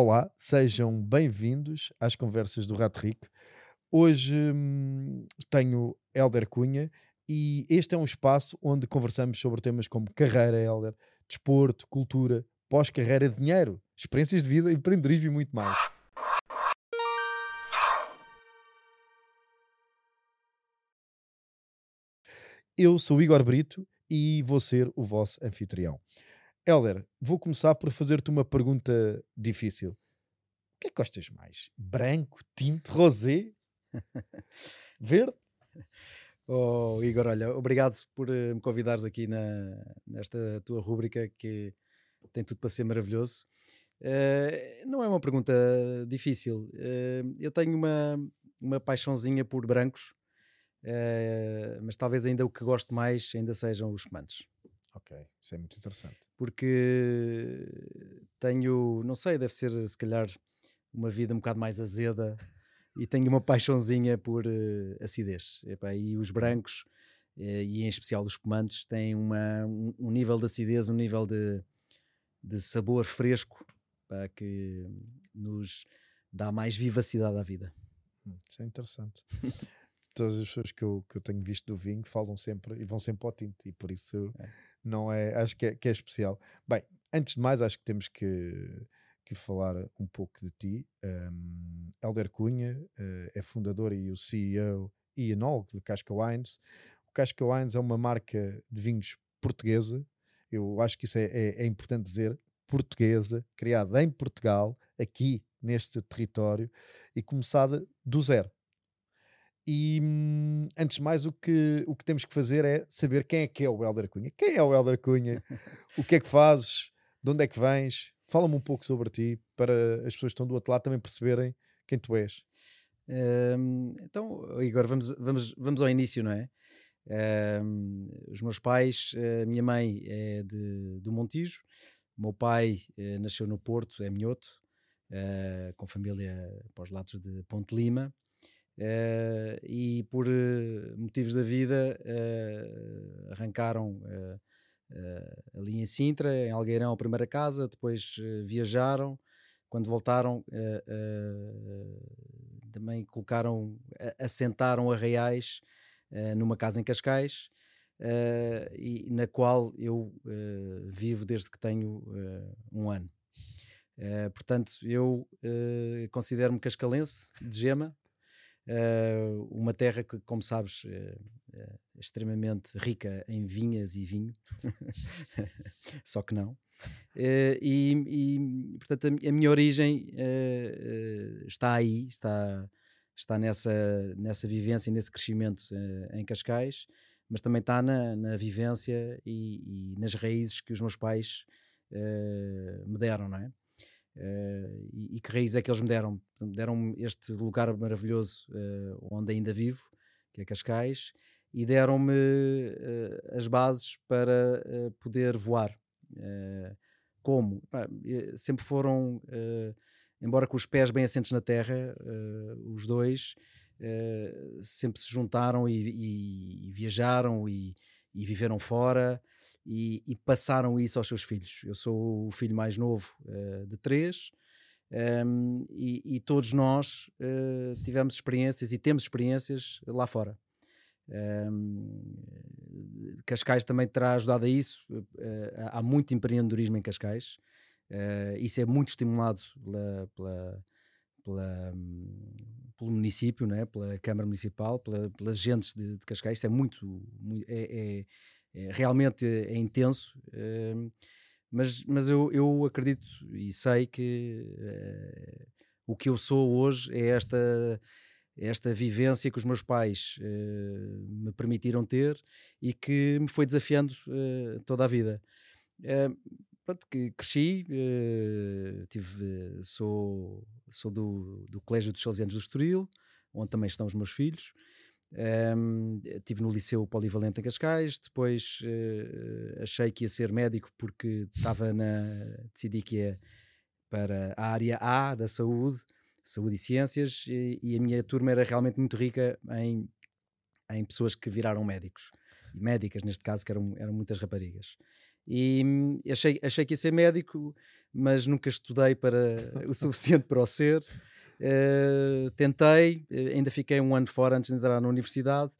Olá, sejam bem-vindos às conversas do Rato Rico. Hoje hum, tenho Helder Cunha e este é um espaço onde conversamos sobre temas como carreira, Helder, desporto, cultura, pós-carreira, dinheiro, experiências de vida, empreendedorismo e muito mais. Eu sou Igor Brito e vou ser o vosso anfitrião. Helder, vou começar por fazer-te uma pergunta difícil. O que é que gostas mais? Branco, tinto, rosé? Verde? Oh, Igor, olha, obrigado por uh, me convidares aqui na, nesta tua rúbrica que tem tudo para ser maravilhoso. Uh, não é uma pergunta difícil. Uh, eu tenho uma, uma paixãozinha por brancos, mas talvez ainda o que gosto mais ainda sejam os espumantes. Ok, isso é muito interessante. Porque tenho, não sei, deve ser se calhar uma vida um bocado mais azeda e tenho uma paixãozinha por uh, acidez. Epá, e os brancos, uh, e em especial os espumantes, têm uma, um, um, nível de acidez, um nível de, de sabor fresco pá, que nos dá mais vivacidade à vida. Hum, isso é interessante. Todas as pessoas que eu, que eu tenho visto do vinho falam sempre e vão sempre ao tinto, e por isso é. não é, acho que é, que é especial. Bem, antes de mais, acho que temos que que falar um pouco de ti. Um, Helder Cunha uh, é fundador e o CEO e enólogo de Casca Wines. O Casca Wines é uma marca de vinhos portuguesa. Eu acho que isso é, é, é importante dizer. Portuguesa, criada em Portugal, aqui neste território e começada do zero. E hum, antes de mais, o que, o que temos que fazer é saber quem é que é o Helder Cunha. Quem é o Helder Cunha? o que é que fazes? De onde é que vens? Fala-me um pouco sobre ti para as pessoas que estão do outro lado também perceberem quem tu és. Um, então, Igor, vamos, vamos, vamos ao início, não é? Um, os meus pais, a minha mãe é de, do Montijo, o meu pai uh, nasceu no Porto, é minhoto, uh, com família para os lados de Ponte Lima. Uh, e por motivos da vida arrancaram uh, ali em Sintra, em Algueirão, a primeira casa, depois uh, viajaram. Quando voltaram, uh, também colocaram, assentaram a Reais numa casa em Cascais, e, na qual eu vivo desde que tenho um ano. portanto, eu considero-me cascalense, de gema, Uh, uma terra que, como sabes, uh, é extremamente rica em vinhas e vinho, só que não. Uh, e, e, portanto, a, a, minha origem está aí, está, está nessa, nessa vivência e nesse crescimento em Cascais, mas também está na, na vivência e, e, nas raízes que os meus pais me deram, não é? Uh, e, e, que raiz é que eles me deram? Deram-me este lugar maravilhoso uh, onde ainda vivo, que é Cascais, e deram-me uh, as bases para poder voar. como? sempre foram, embora com os pés bem assentes na terra, os dois sempre se juntaram e, e, e viajaram e, e viveram fora e, e, passaram isso aos seus filhos. Eu sou o filho mais novo uh, de três um, e, e, todos nós uh, tivemos experiências e temos experiências lá fora. Um, Cascais também terá ajudado a isso. Uh, há muito empreendedorismo em Cascais. isso é muito estimulado pela, pela, pela pelo município, né? pela Câmara Municipal, pela, pelas gentes de, de Cascais. Isso é muito, muito é, é é, realmente é intenso, uh, mas, mas eu, eu acredito e sei que uh, o que eu sou hoje é esta, esta vivência que os meus pais uh, me permitiram ter e que me foi desafiando eh, toda a vida. Pronto, que cresci, tive, sou, sou do, do Colégio dos Salesianos do Estoril, onde também estão os meus filhos. Um, estive no Liceu Polivalente em Cascais, depois uh, achei que ia ser médico porque estava na. decidi que ia para a área A da saúde, saúde e ciências, e, e a minha turma era realmente muito rica em, em pessoas que viraram médicos, médicas neste caso, que eram, eram muitas raparigas. E hum, achei, achei que ia ser médico, mas nunca estudei para o suficiente para o ser. Uh, tentei, ainda fiquei um ano fora antes de entrar na universidade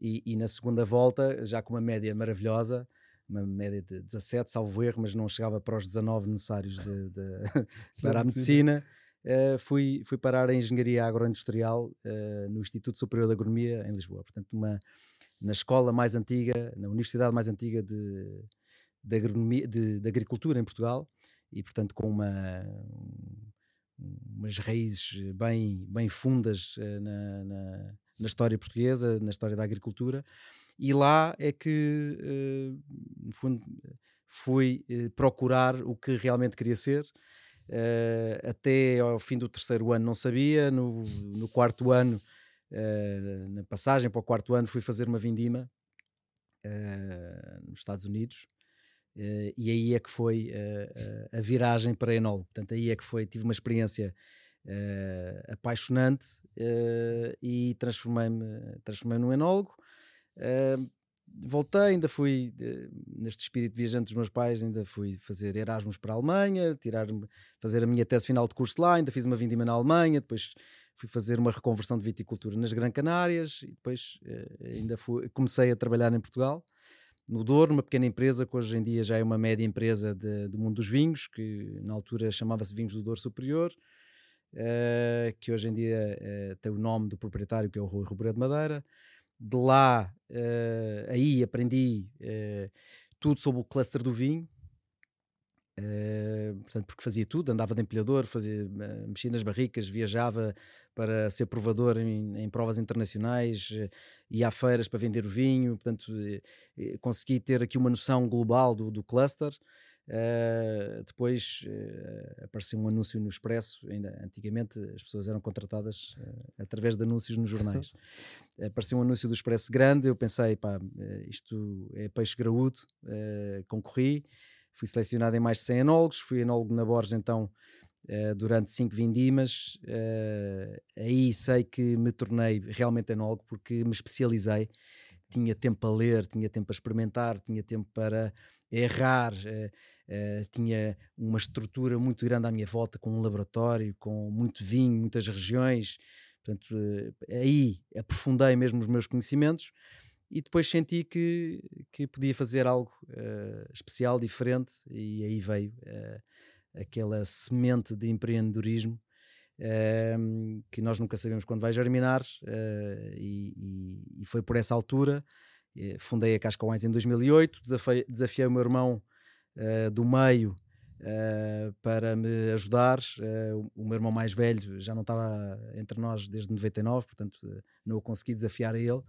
e, e, na segunda volta, já com uma média maravilhosa, uma média de 17, salvo erro, mas não chegava para os 19 necessários de, de para a medicina. Uh, fui, fui parar em Engenharia Agroindustrial uh, no Instituto Superior de Agronomia em Lisboa. Portanto, uma, na escola mais antiga, na universidade mais antiga de, de, agronomia, de, de agricultura em Portugal e, portanto, com uma, umas raízes bem, bem fundas uh, na, na, na, história portuguesa, na história da agricultura. E lá é que, no fundo, fui procurar o que realmente queria ser até ao fim do terceiro ano não sabia, no, no quarto ano, na passagem para o quarto ano, fui fazer uma vindima nos Estados Unidos. E aí é que foi a viragem para enólogo. Portanto, aí é que foi, tive uma experiência apaixonante e transformei-me transformei num enólogo voltei, ainda fui neste espírito viajante dos meus pais, ainda fui fazer Erasmus para a Alemanha, tirar, fazer a minha tese final de curso lá, ainda fiz uma vindima na Alemanha, depois fui fazer uma reconversão de viticultura nas Gran Canárias e depois eh, ainda fui, comecei a trabalhar em Portugal, no Douro, numa pequena empresa que hoje em dia já é uma média empresa de, do mundo dos vinhos, que na altura chamava-se Vinhos do Douro Superior, uh, que hoje em dia uh, tem o nome do proprietário que é o Rui Rubreiro de Madeira de lá, uh, aí aprendi tudo sobre o cluster do vinho. Uh, portanto, porque fazia tudo, andava de empilhador, fazia, mexia nas barricas, viajava para ser provador em, em provas internacionais, ia a feiras para vender o vinho, portanto, consegui ter aqui uma noção global do, do cluster. Uh, depois uh, apareceu um anúncio no Expresso, ainda antigamente as pessoas eram contratadas uh, através de anúncios nos jornais. apareceu um anúncio do Expresso grande, eu pensei, pá, isto é peixe graúdo, concorri, fui selecionado em mais de 100 enólogos, fui enólogo na Borges então durante cinco vindimas, aí sei que me tornei realmente enólogo porque me especializei, tinha tempo a ler, tinha tempo a experimentar, tinha tempo para errar, Uh, tinha uma estrutura muito grande à minha volta, com um laboratório, com muito vinho, muitas regiões. Portanto, uh, aí aprofundei mesmo os meus conhecimentos e depois senti que, que podia fazer algo uh, especial, diferente, e aí veio aquela semente de empreendedorismo ehm, que nós nunca sabemos quando vai germinar, e, e, e, foi por essa altura. Fundei a Casca Wines em 2008, desafiei, desafiei o meu irmão uh, do meio uh, para me ajudar. Uh, o meu irmão mais velho já não estava entre nós desde 99, portanto não o consegui desafiar a ele.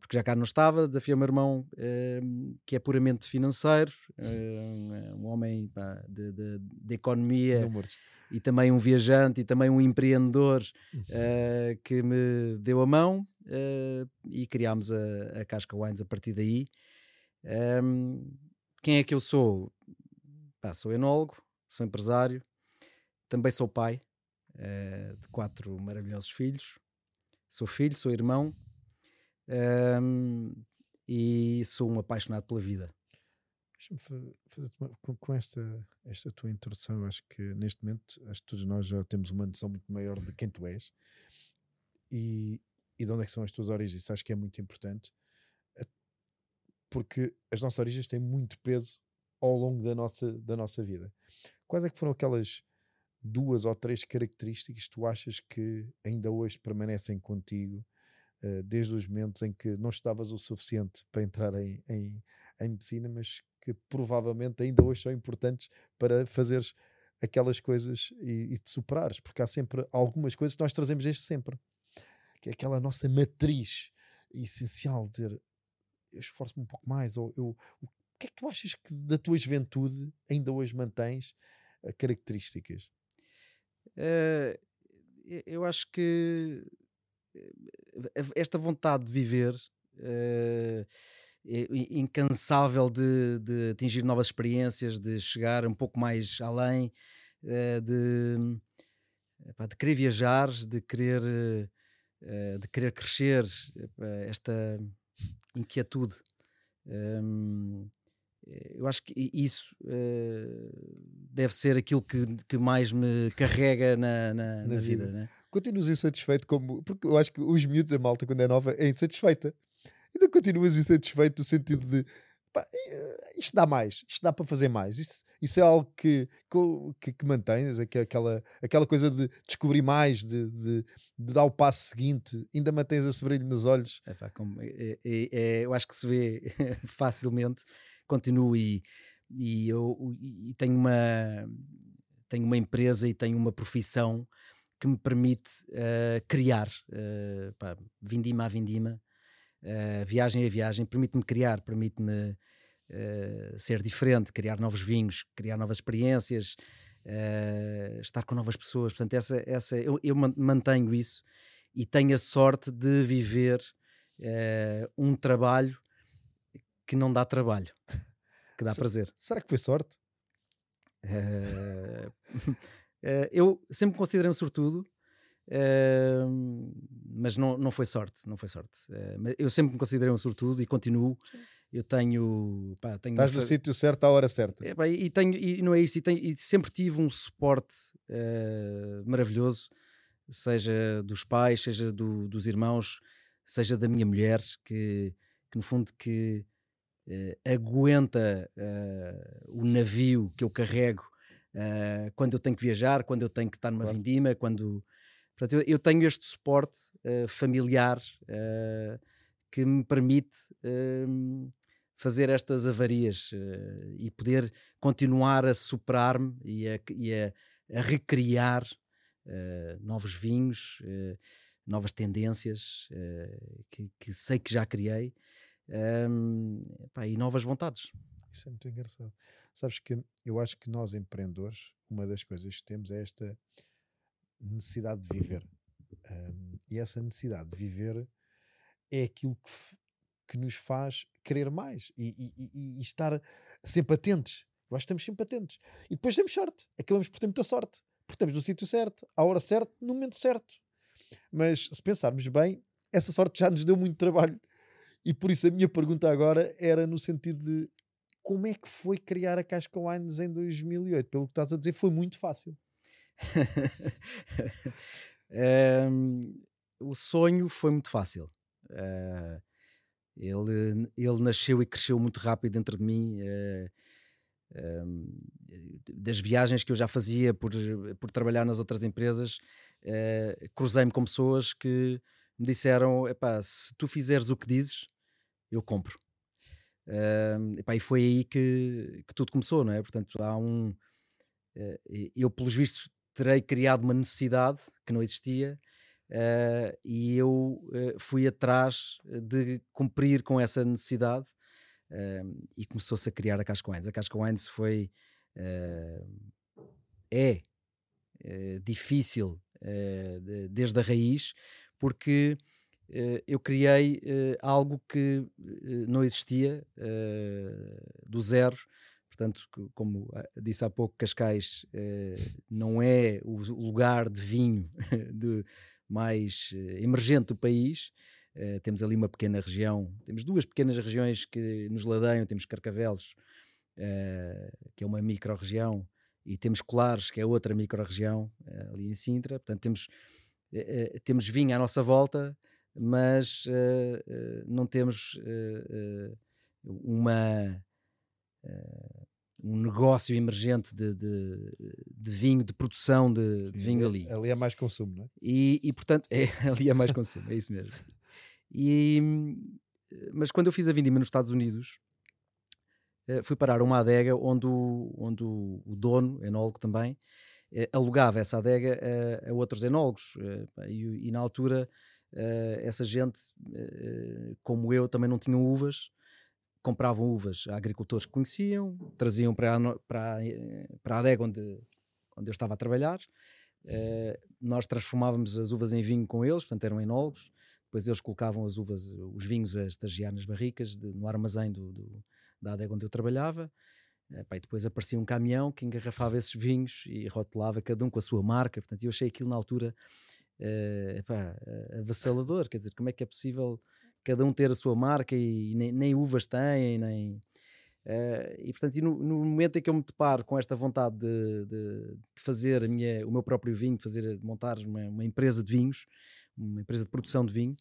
Porque já cá não estava, desafiei o meu irmão que é puramente financeiro, um homem pá, de, de, de, economia e também um viajante e também um empreendedor uh, que me deu a mão uh, e criámos a, a Casca Wines a partir daí. Um, quem é que eu sou? Pá, sou enólogo, sou empresário, também sou pai uh, de quatro maravilhosos filhos. Sou filho, sou irmão um, e sou um apaixonado pela vida. Deixa-me fazer com, com, esta, esta tua introdução, acho que neste momento acho que todos nós já temos uma noção muito maior de quem tu és e, e de onde é que são as tuas origens. Acho que é muito importante porque as nossas origens têm muito peso ao longo da nossa, da nossa vida. Quais é que foram aquelas duas ou três características que tu achas que ainda hoje permanecem contigo desde os momentos em que não estavas o suficiente para entrar em, em, em medicina, mas que provavelmente ainda hoje são importantes para fazeres aquelas coisas e, e te superares, porque há sempre algumas coisas que nós trazemos desde sempre, que é aquela nossa matriz essencial de eu esforço-me um pouco mais, ou eu, o que é que tu achas que da tua juventude ainda hoje mantens uh, características? Uh, eu acho que esta vontade de viver uh, incansável de, de, atingir novas experiências, de chegar um pouco mais além, uh, de, de querer viajar, de querer, uh, de querer crescer, esta inquietude. Um, eu acho que isso uh, deve ser aquilo que, que mais me carrega na, na, na, na vida. vida. Né? Continuas insatisfeito como. Porque eu acho que os miúdos, a malta, quando é nova, é insatisfeita. Ainda continuas insatisfeito no sentido de pá, isto dá mais, isto dá para fazer mais. Isso, isso é algo que, que, que mantens, aquela, aquela coisa de descobrir mais, de, de, de dar o passo seguinte, ainda mantens esse brilho nos olhos. É, pá, como, é, é, é eu acho que se vê facilmente, continuo e, e eu e tenho uma tenho uma empresa e tenho uma profissão que me permite uh, criar, uh, pá, vindima a vindima, uh, viagem a viagem, permite-me criar, permite-me ser diferente, criar novos vinhos, criar novas experiências, estar com novas pessoas. Portanto, essa, essa, eu, eu mantenho isso e tenho a sorte de viver um trabalho que não dá trabalho, que dá prazer. Será que foi sorte? eu sempre me considerei um sortudo, Uh, mas não, não foi sorte, não foi sorte. Uh, eu sempre me considerei um sortudo e continuo. Eu tenho. Pá, tenho Estás no sítio certo à hora certa. É, pá, e, tenho, e não é isso, e, tenho, e sempre tive um suporte uh, maravilhoso, seja dos pais, seja do, dos irmãos, seja da minha mulher, que, que no fundo que aguenta o navio que eu carrego quando eu tenho que viajar, quando eu tenho que estar numa claro. vindima, quando Portanto, eu, eu tenho este suporte uh, familiar uh, que me permite uh, fazer estas avarias e poder continuar a superar-me e, a, e a, a recriar novos vinhos, novas tendências que, que, sei que já criei um, pá, e novas vontades. Isso é muito engraçado. Sabes que eu acho que nós empreendedores, uma das coisas que temos é esta necessidade de viver. Um, e essa necessidade de viver é aquilo que, que nos faz querer mais e, e, e, estar sempre atentos. Eu acho que estamos sempre atentos. E depois temos sorte. Acabamos por ter muita sorte. Porque estamos no sítio certo, à hora certa, no momento certo. Mas se pensarmos bem, essa sorte já nos deu muito trabalho. E por isso a minha pergunta agora era no sentido de como é que foi criar a Casca Wines em 2008? Pelo que estás a dizer, foi muito fácil um, o sonho foi muito fácil. Uh, ele, ele nasceu e cresceu muito rápido dentro de mim. Uh, ah, um, das viagens que eu já fazia por, por trabalhar nas outras empresas, uh, cruzei-me com pessoas que me disseram: se tu fizeres o que dizes, eu compro. Epá, e foi aí que, que tudo começou, não é? Portanto, há um. Uh, eu, pelos vistos, terei criado uma necessidade que não existia uh, e eu uh, fui atrás de cumprir com essa necessidade e começou-se a criar a Casca Wines. A Casca Wines foi é difícil de, desde a raiz porque eu criei algo que não existia do zero Portanto, como ah, disse há pouco, Cascais eh, não é o lugar de vinho de mais eh, emergente do país. Eh, temos ali uma pequena região, temos duas pequenas regiões que nos ladeiam. Temos Carcavelos, que é uma micro-região, e temos Colares, que é outra micro-região, ali em Sintra. Portanto, temos, temos vinho à nossa volta, mas não temos uma uh, um negócio emergente de, de, de, vinho, de produção de, de vinho ali. Ali é mais consumo, não é? E, e portanto, é, ali é mais consumo, é isso mesmo. E, mas quando eu fiz a vindima nos Estados Unidos, uh, fui parar uma adega onde o, onde o, o dono, enólogo também, uh, alugava essa adega a, a outros enólogos. E, e, na altura, essa gente, como eu, também não tinham uvas compravam uvas a agricultores que conheciam, traziam para a, para, para a adega onde, onde eu estava a trabalhar. Uh, nós transformávamos as uvas em vinho com eles, portanto eram enólogos. Depois eles colocavam as uvas, os vinhos a estagiar nas barricas de, no armazém do, do, da adega onde eu trabalhava. Uh, e depois aparecia um caminhão que engarrafava esses vinhos e rotulava cada um com a sua marca. Portanto, eu achei aquilo na altura uh, epá, avassalador. Quer dizer, como é que é possível cada um ter a sua marca e nem, nem uvas têm, nem. Uh, e portanto, e no, no, momento em que eu me deparo com esta vontade de, de, de fazer a minha, o meu próprio vinho, de fazer, de montar uma, uma, empresa de vinhos, uma empresa de produção de vinho,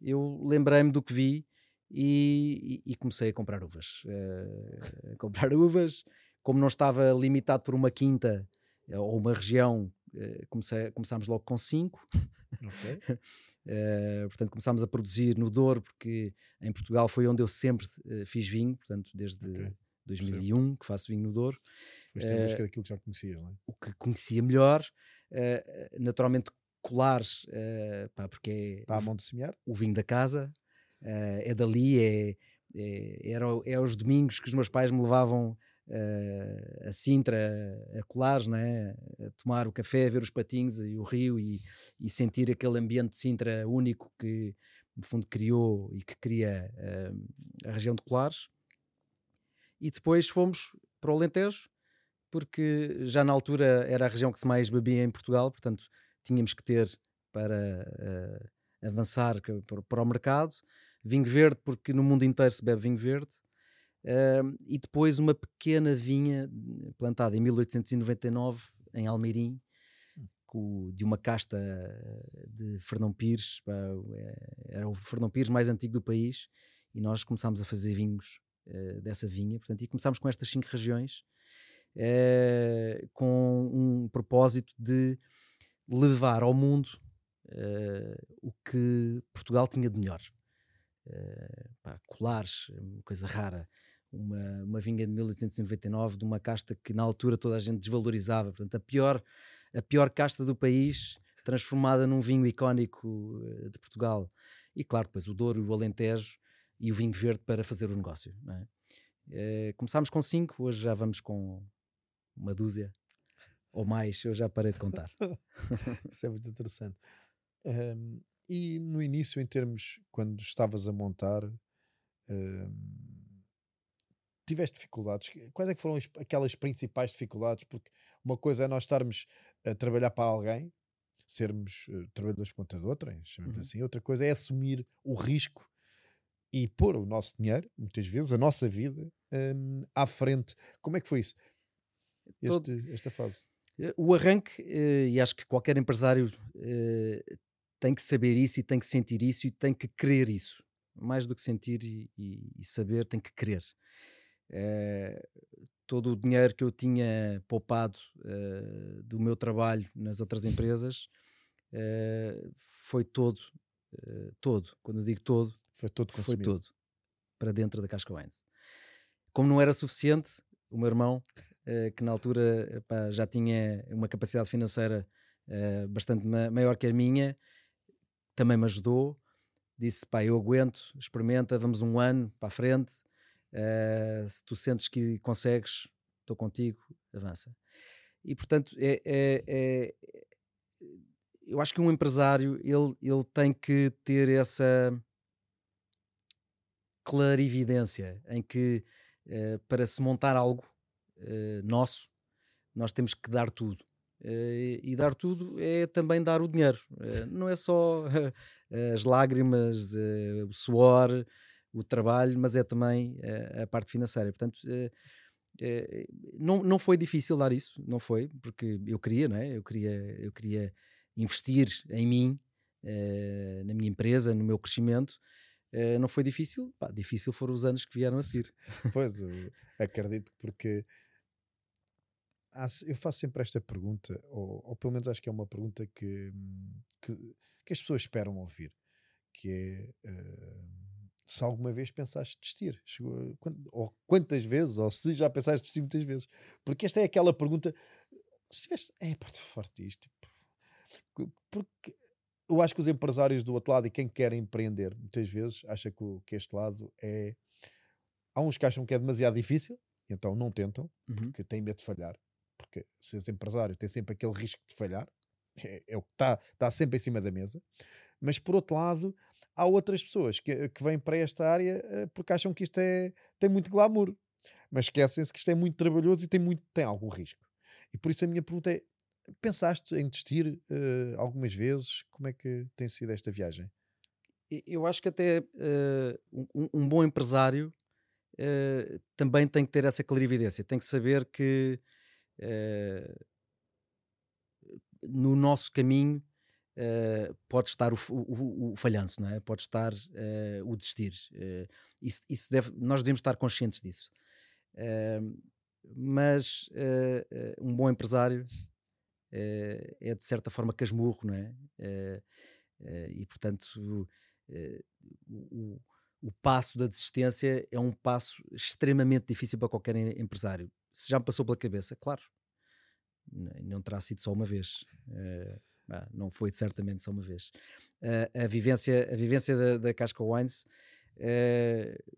eu lembrei-me do que vi e, e, e, comecei a comprar uvas. Uh, a comprar uvas, como não estava limitado por uma quinta ou uma região, comecei, começámos logo com cinco. Okay. Uh, portanto, começámos a produzir no Douro, porque em Portugal foi onde eu sempre uh, fiz vinho, portanto, desde okay. 2001 que faço vinho no Douro. Mas tem uh, busca daquilo que já conhecia, não é? O que conhecia melhor, uh, naturalmente colares, pá, porque é Está a mão de semear? o vinho da casa, é dali, é, é, era, é os domingos que os meus pais me levavam a Sintra, a Colares, né? a tomar o café, a ver os patinhos e o rio e, e sentir aquele ambiente de Sintra único que, no fundo, criou e que cria uh, a região de Colares. E depois fomos para o Alentejo, porque já na altura era a região que se mais bebia em Portugal, portanto tínhamos que ter para uh, avançar para, para o mercado. Vinho verde, porque no mundo inteiro se bebe vinho verde. Uh, e depois uma pequena vinha plantada em 1899 em Almeirim, hum. de uma casta de Fernão Pires, pá, é, era o Fernão Pires mais antigo do país, e nós começámos a fazer vinhos uh, dessa vinha, portanto, e começámos com estas cinco regiões, uh, com um propósito de levar ao mundo uh, o que Portugal tinha de melhor. Pá, colares, uma coisa rara, uma, uma vinha de 1899 de uma casta que na altura toda a gente desvalorizava, portanto a pior, a pior casta do país transformada num vinho icónico eh, de Portugal. E claro, depois o Douro, o Alentejo e o vinho verde para fazer o negócio. É? É, começámos com cinco, hoje já vamos com uma dúzia ou mais, eu já parei de contar. Isso é muito interessante. Um, e no início, em termos, quando estavas a montar, um, tiveste dificuldades? Quais é que foram aquelas principais dificuldades? Porque uma coisa é nós estarmos a trabalhar para alguém, sermos uh, trabalhadores de ponta de outra, chamamos uhum. assim. Outra coisa é assumir o risco e pôr o nosso dinheiro, muitas vezes, a nossa vida, um, à frente. Como é que foi isso? Este, Todo... Esta fase? Eh, o arranque, uh, e acho que qualquer empresário uh, tem que saber isso e tem que sentir isso e tem que querer isso. Mais do que sentir e, e, e saber, tem que querer. Eh, todo o dinheiro que eu tinha poupado uh, do meu trabalho nas outras empresas uh, foi todo, todo, quando eu digo todo, foi todo foi todo para dentro da Casca Wines. Como não era suficiente, o meu irmão, que na altura já tinha uma capacidade financeira bastante ma maior que a minha, também me ajudou. Disse: pá, eu aguento, experimenta, vamos um ano para a frente Uh, se tu sentes que consegues, estou contigo, avança. E portanto, é, é, é, eu acho que um empresário ele, ele tem que ter essa clarividência em que uh, para se montar algo uh, nosso, nós temos que dar tudo. e dar tudo é também dar o dinheiro, não é só as lágrimas, o suor, o trabalho, mas é também uh, a parte financeira. Portanto, uh, uh, não, não foi difícil dar isso, não foi, porque eu queria, não é? Eu queria, eu queria investir em mim, na minha empresa, no meu crescimento. não foi difícil, Pá, difícil foram os anos que vieram a seguir. Pois, acredito porque eu faço sempre esta pergunta, ou, ou, pelo menos acho que é uma pergunta que, que, que as pessoas esperam ouvir, que é uh, se alguma vez pensaste desistir. Chegou, ou quantas vezes, ou se já pensaste desistir muitas vezes. Porque esta é aquela pergunta. Se tiveste. É, pá, estou forte disto. Tipo, porque eu acho que os empresários do outro lado e quem quer empreender, muitas vezes, acha que, que este lado é. Há uns que acham que é demasiado difícil, então não tentam, uhum. porque têm medo de falhar. Porque se és empresário, tem sempre aquele risco de falhar, é, é o que está tá sempre em cima da mesa. Mas por outro lado, há outras pessoas que, que vêm para esta área uh, porque acham que isto é, tem muito glamour, mas esquecem-se que isto é muito trabalhoso e tem, muito, tem algum risco. E por isso a minha pergunta é: pensaste em desistir uh, algumas vezes? Como é que tem sido esta viagem? Eu acho que até uh, um, um, bom empresário uh, também tem que ter essa clarividência, tem que saber que no nosso caminho uh, pode estar o, o, o, falhanço, não é? pode estar o desistir. isso, isso deve, nós devemos estar conscientes disso. mas um bom empresário é de certa forma casmurro, não é? e portanto o, o passo da desistência é um passo extremamente difícil para qualquer empresário. Se já me passou pela cabeça, claro, não terá sido só uma vez. Uh, não foi certamente só uma vez. Uh, a vivência, a vivência da, da Casca Wines uh,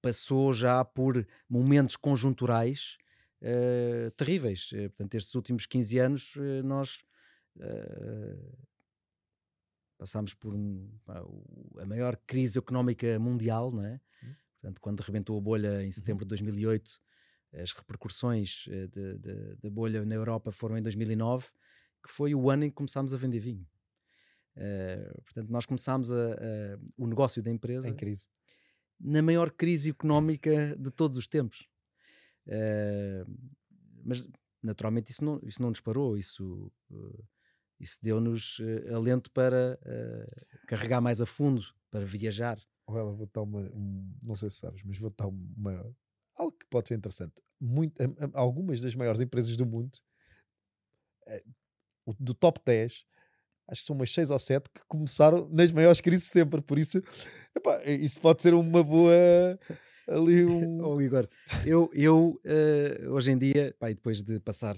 passou já por momentos conjunturais terríveis. portanto, estes últimos 15 anos nós passámos por um, a maior crise económica mundial, não é? Hum. Portanto, quando rebentou a bolha em uhum. setembro de 2008, as repercussões eh, da bolha na Europa foram em 2009, que foi o ano em que começámos a vender vinho. Uh, portanto, nós começámos a, a, o negócio da empresa em crise. na maior crise económica de todos os tempos. Uh, mas, naturalmente, isso não, isso não disparou, isso... Uh, isso deu-nos alento para carregar mais a fundo, para viajar. Olha, vou dar uma, um, não sei se sabes, mas vou dar uma, algo que pode ser interessante. Muito, algumas das maiores empresas do mundo, do top 10, acho que são umas 6 ou 7 que começaram nas maiores crises sempre, por isso epá, isso pode ser uma boa ali um... oh, Igor, eu, eu uh, hoje em dia, pá, depois de passar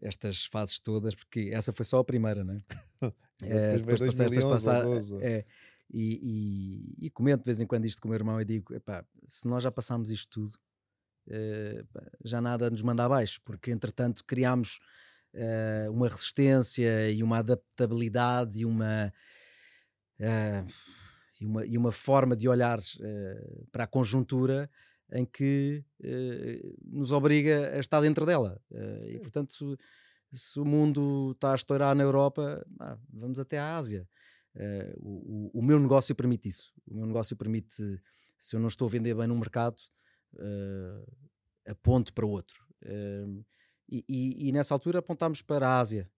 estas fases todas, porque essa foi só a primeira, não é? é depois, depois passaste passar, é, e, e, e, comento de vez em quando isto com o meu irmão e digo: epá, se nós já passámos isto tudo, uh, já nada nos manda abaixo, porque entretanto criámos uh, uma resistência e uma adaptabilidade e uma. Uh, e uma, e uma forma de olhar para a conjuntura em que uh, nos obriga a estar dentro dela. Uh, e portanto, se o mundo está a estourar na Europa, ah, vamos até à Ásia. Uh, o, o, o, meu negócio permite isso. O meu negócio permite, se eu não estou a vender bem no mercado, aponto para outro. E, e, nessa altura apontámos para a Ásia.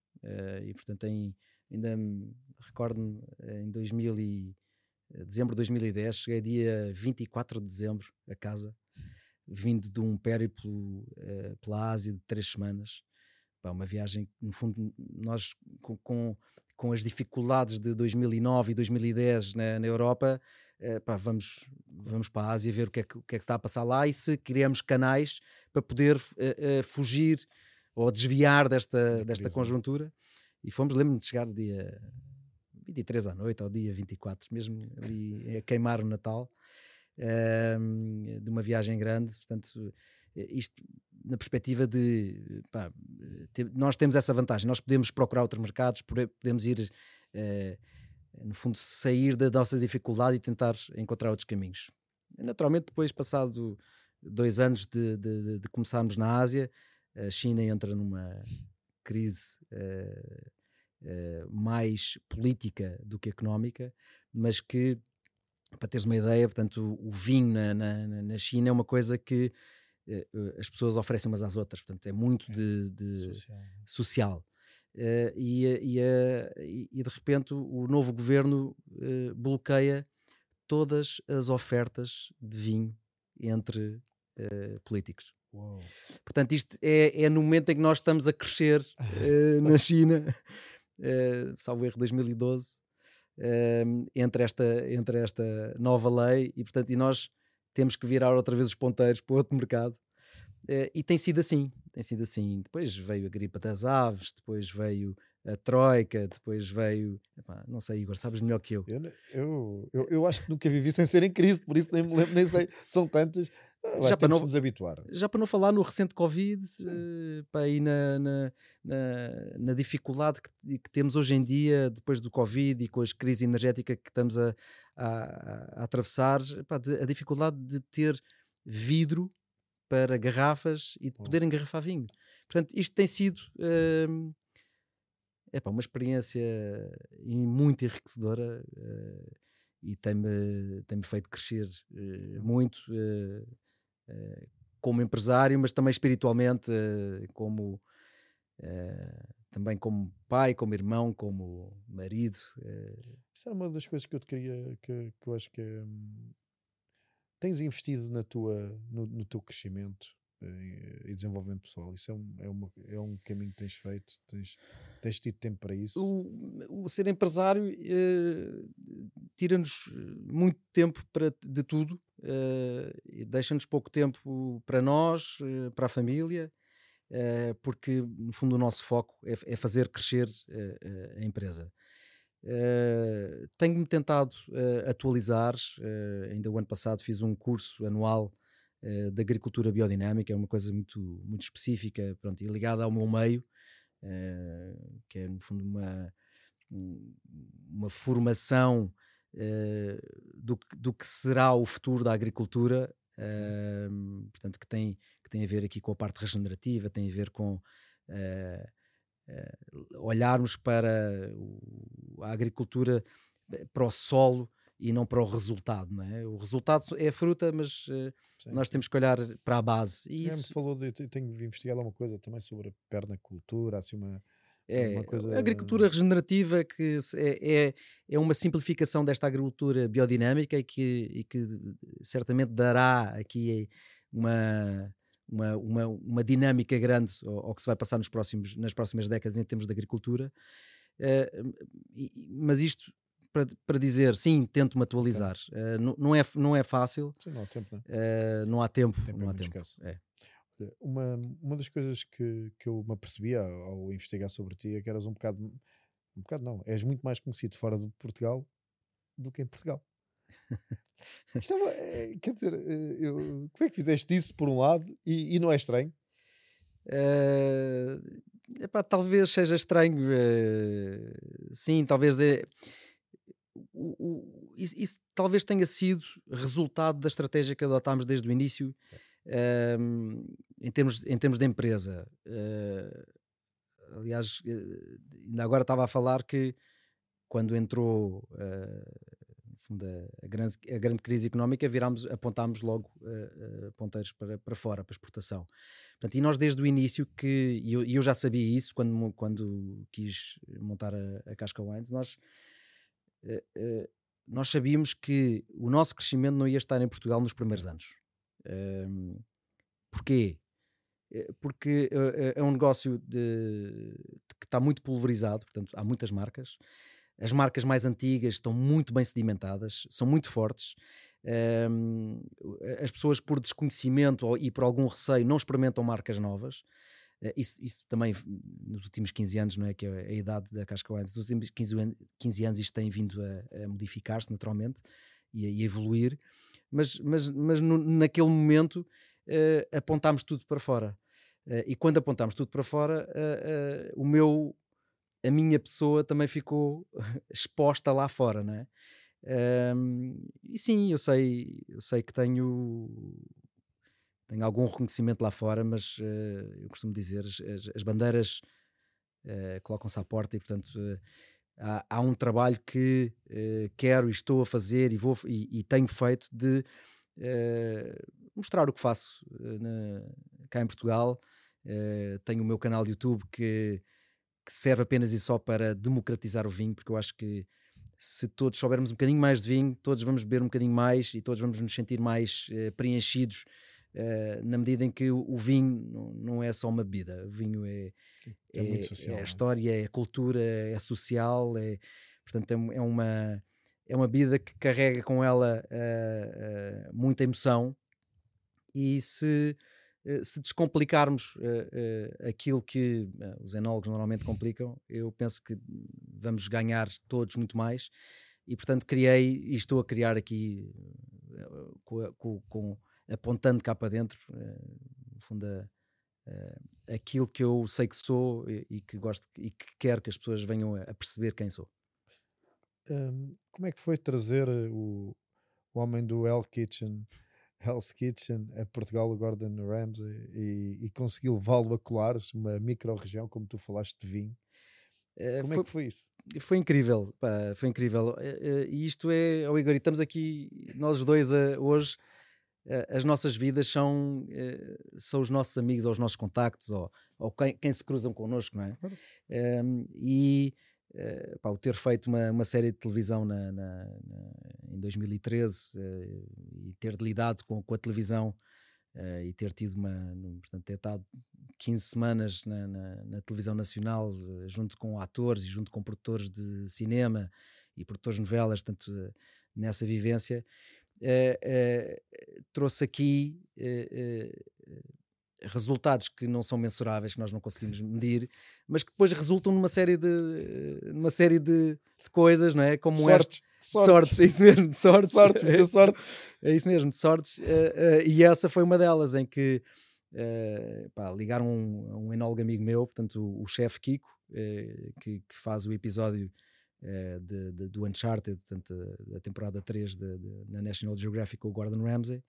e portanto, em, ainda recordo-me em 2000 e dezembro de 2010, cheguei dia 24 de dezembro a casa, vindo de um périplo uh, pela Ásia de três semanas. Pá, uma viagem, no fundo, nós com, com, com, as dificuldades de 2009 e 2010 na, na Europa, uh, pá, vamos, vamos para a Ásia ver o que, é que, o que é que está a passar lá e se criamos canais para poder uh, fugir ou desviar desta, desta conjuntura. E fomos, lembro-me de chegar dia 23 à noite, ao dia 24, mesmo ali a queimar o Natal, uh, de uma viagem grande. Portanto, isto na perspectiva de pá, nós temos essa vantagem, nós podemos procurar outros mercados, podemos ir uh, no fundo sair da nossa dificuldade e tentar encontrar outros caminhos. Naturalmente, depois, passado dois anos de, de, de começarmos na Ásia, a China entra numa crise uh, eh, mais política do que económica, mas que, para teres uma ideia, portanto, o, vinho na, na, na, China é uma coisa que uh, as pessoas oferecem umas às outras, portanto, é muito de, de social. social. Uh, e, e, e, de repente o novo governo bloqueia todas as ofertas de vinho entre políticos. Uou. Portanto, isto é, é, no momento em que nós estamos a crescer uh, na China uh, salvo erro 2012, uh, entre, esta, entre esta nova lei e, portanto, e nós temos que virar outra vez os ponteiros para outro mercado. Uh, e tem sido assim, tem sido assim. Depois veio a gripe das aves, depois veio a Troika, depois veio. Epá, não sei, Igor, sabes melhor que eu. Eu, eu, eu, eu, acho que nunca vivi sem ser em crise, por isso nem me lembro, nem sei, são tantas. Ah, já para não nos habituar. Já para não falar no recente Covid, uh, para aí na, na, na, na dificuldade que, que, temos hoje em dia, depois do Covid e com a crise energética que estamos a, a, a atravessar, pá, de, a dificuldade de ter vidro para garrafas e de poder engarrafar vinho. Portanto, isto tem sido uh, é pá, uma experiência muito enriquecedora. Uh, e tem-me tem feito crescer uh, muito uh, como empresário, mas também espiritualmente, como também como pai, como irmão, como marido. Isso era uma das coisas que eu te queria, que, que eu acho que hum, tens investido na tua, no, no teu crescimento e desenvolvimento pessoal. Isso é um, é, uma, é um caminho que tens feito, tens, tens tido tempo para isso. O, o ser empresário eh, tira-nos muito tempo para, de tudo, eh, deixa-nos pouco tempo para nós, eh, para a família, eh, porque no fundo o nosso foco é, é fazer crescer eh, eh, a empresa. Tenho-me tentado atualizar, ainda o ano passado fiz um curso anual uh, de agricultura biodinâmica, é uma coisa muito, muito específica pronto, e ligada ao meu meio, uh, que é no fundo uma, uma formação uh, do, do que será o futuro da agricultura, portanto, que tem, que tem a ver aqui com a parte regenerativa, tem a ver com olharmos para a agricultura para o solo e não para o resultado, não é? O resultado é a fruta, mas uh, nós temos que olhar para a base. E isso... falou de, eu tenho investigado alguma coisa também sobre a permacultura, assim uma... É, coisa... a agricultura regenerativa que é, é, é, uma simplificação desta agricultura biodinâmica e que, e que certamente dará aqui uma, uma, uma, uma dinâmica grande ao, ao, que se vai passar nos próximos, nas próximas décadas em termos de agricultura. Uh, mas isto para, para dizer sim, tento-me atualizar. Uh, não, não, é, não é fácil. Sim, não há tempo, não, é? uh, não há tempo. tempo não há tempo. É. Uma, uma das coisas que, que eu me apercebi ao, ao investigar sobre ti é que eras um bocado, um bocado não, és muito mais conhecido fora de Portugal do que em Portugal. Estava, é, quer dizer, eu, como é que fizeste isso por um lado e, e não é estranho? Uh, epá, talvez seja estranho, uh, sim, talvez. É, o, o, isso, isso, talvez tenha sido resultado da estratégia que adotámos desde o início um, em, termos, em termos de empresa. Uh, aliás, eh, ainda agora estava a falar que quando entrou uh, fundo, a, grande, a, grande, crise económica, virámos, apontámos logo uh, ponteiros para, para fora, para exportação. Portanto, e nós desde o início que, e eu, eu já sabia isso quando, quando quis montar a, a Casca Wines, nós nós sabíamos que o nosso crescimento não ia estar em Portugal nos primeiros anos. Porquê? Eh, porque é um negócio de, de que está muito pulverizado, portanto, há muitas marcas. As marcas mais antigas estão muito bem sedimentadas, são muito fortes. As pessoas, por desconhecimento e por algum receio, não experimentam marcas novas. Uh, isso, isso, também nos últimos 15 anos, não é? Que é a idade da Casca Wines, nos últimos 15, an 15 anos isto tem vindo a, a modificar-se naturalmente e a, e a, evoluir, mas, mas, mas no, naquele momento uh, apontámos tudo para fora. Uh, e quando apontámos tudo para fora, o meu, a minha pessoa também ficou exposta lá fora, não é? e sim, eu sei, eu sei que tenho tenho algum reconhecimento lá fora, mas uh, eu costumo dizer, as, as bandeiras uh, colocam-se à porta e, portanto, uh, há, há, um trabalho que quero e estou a fazer e, vou, e, e tenho feito de mostrar o que faço na, cá em Portugal. tenho o meu canal de YouTube que, que serve apenas e só para democratizar o vinho, porque eu acho que se todos soubermos um bocadinho mais de vinho, todos vamos beber um bocadinho mais e todos vamos nos sentir mais preenchidos Uh, na medida em que o, o vinho não, não, é só uma bebida, o vinho é, é, é, social, é a é? história, é a cultura, é social, é, portanto é, é uma, é uma bebida que carrega com ela uh, uh, muita emoção. E se, se descomplicarmos aquilo que os enólogos normalmente complicam, eu penso que vamos ganhar todos muito mais. E portanto criei e estou a criar aqui com, com apontando cá para dentro, uh, no fundo, uh, aquilo que eu sei que sou e, e, que gosto e que quero que as pessoas venham a, a perceber quem sou. Um, como é que foi trazer eh, o, o homem do Hell Kitchen, Hell's Kitchen, a Portugal, o Gordon Ramsay, e, e conseguir levá-lo a colares, uma micro-região, como tu falaste de vinho? Uh, como é foi, é que foi isso? foi incrível, pá, foi incrível. E isto é, oh Igor, e estamos aqui, nós dois hoje, as nossas vidas são, são os nossos amigos ou os nossos contactos ou, ou quem, quem se cruzam connosco, não é? Um, ehm, e uh, pá, o ter feito uma, uma série de televisão na, na, na em 2013 uh, eh, e ter lidado com, com a televisão uh, e ter tido uma, portanto, ter estado 15 semanas na, na, na televisão nacional junto com atores e junto com produtores de cinema e produtores de novelas, portanto, nessa vivência, trouxe aqui resultados que não são mensuráveis, que nós não conseguimos medir, mas que depois resultam numa série de, numa série de, de coisas, não é? Como sortes, sortes. sortes, é isso mesmo, de sortes. Sortes, muita sorte. É isso mesmo, de sortes. Uh, uh, e essa foi uma delas, em que uh, pá, ligaram um, um enólogo amigo meu, portanto, o, o chefe Kiko, que, que, faz o episódio de, de, do Uncharted, portanto, da temporada 3 de, na National Geographic, o Gordon Ramsay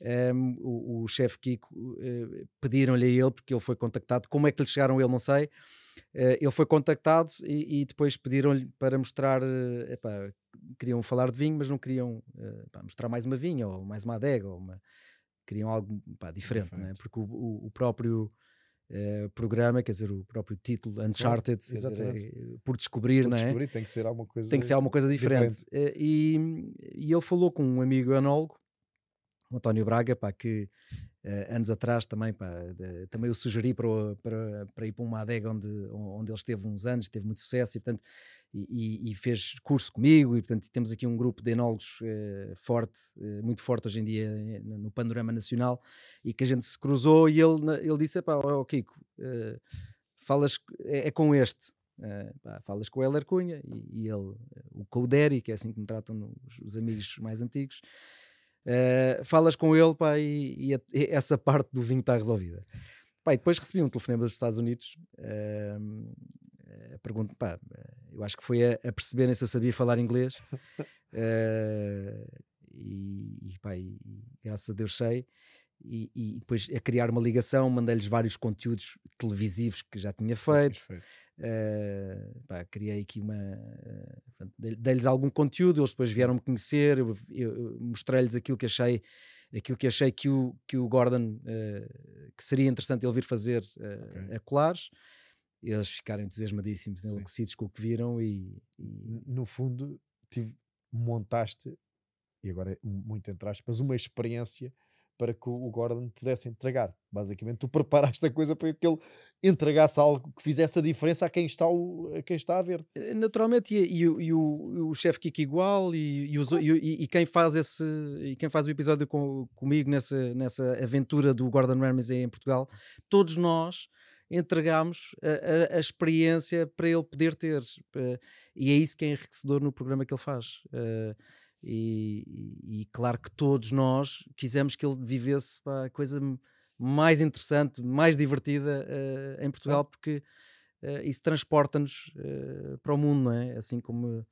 um, o, o chefe Kiko uh, pediram-lhe a ele, porque ele foi contactado, como é que lhe chegaram ele, não sei. Uh, ele foi contactado e, e depois pediram-lhe para mostrar, uh, epá, queriam falar de vinho, mas não queriam epá, mostrar mais uma vinha ou mais uma adega, ou uma, queriam algo epá, diferente, é? diferente. Né? porque o, o, o próprio Uh, programa, quer dizer, o próprio título Uncharted, dizer, é, por descobrir, por não é? Descobrir, tem que ser alguma coisa, tem que ser alguma coisa diferente. diferente. Uh, e, e, ele falou com um amigo enólogo o António Braga, pá, que uh, anos atrás também, pá, de, também o sugeri para, para, para ir para uma adega onde, onde ele esteve uns anos, teve muito sucesso e, portanto, e, e, fez curso comigo e, portanto, temos aqui um grupo de enólogos uh, forte, uh, muito forte hoje em dia no panorama nacional e que a gente se cruzou e ele, ele disse, pá, oh, Kiko, falas, é, é, com este, pá, falas com o Heller Cunha e, e, ele, o Couderi, que é assim que me tratam os, os amigos mais antigos, Uh, falas com ele pá, e, e, a, e, essa parte do vinho está resolvida. Pá, depois recebi um telefonema dos Estados Unidos. Uh, uh, pergunto, pá, eu acho que foi a, a perceberem se eu sabia falar inglês. e, e, pá, e, graças a Deus sei. E, e, depois a criar uma ligação, mandei-lhes vários conteúdos televisivos que já tinha feito. Uh, pá, criei aqui uma. Uh, Dei-lhes algum conteúdo, eles depois vieram-me conhecer, eu, eu, mostrei-lhes aquilo que achei aquilo que achei que o, que o Gordon uh, que seria interessante ele vir fazer okay. a Colares eles ficaram entusiasmadíssimos, enlouquecidos com o que viram e, e... no fundo tive, montaste e agora é muito entre aspas uma experiência para que o Gordon pudesse entregar. Basicamente, tu preparaste a coisa para que ele entregasse algo que fizesse a diferença a quem está, o, a, quem está a ver. Eh, naturalmente, e, e, e o, o chefe Kiko igual, e, e, os, e, quem faz esse e quem faz o episódio com, comigo nessa, nessa aventura do Gordon Ramsay em Portugal, todos nós entregámos a, a, a, experiência para ele poder ter. Eh, e é isso que é enriquecedor no programa que ele faz. E, e, e, claro que todos nós quisemos que ele vivesse pá, a coisa mais interessante, mais divertida uh, em Portugal, porque uh, isso transporta-nos uh, para o mundo, não é? Assim como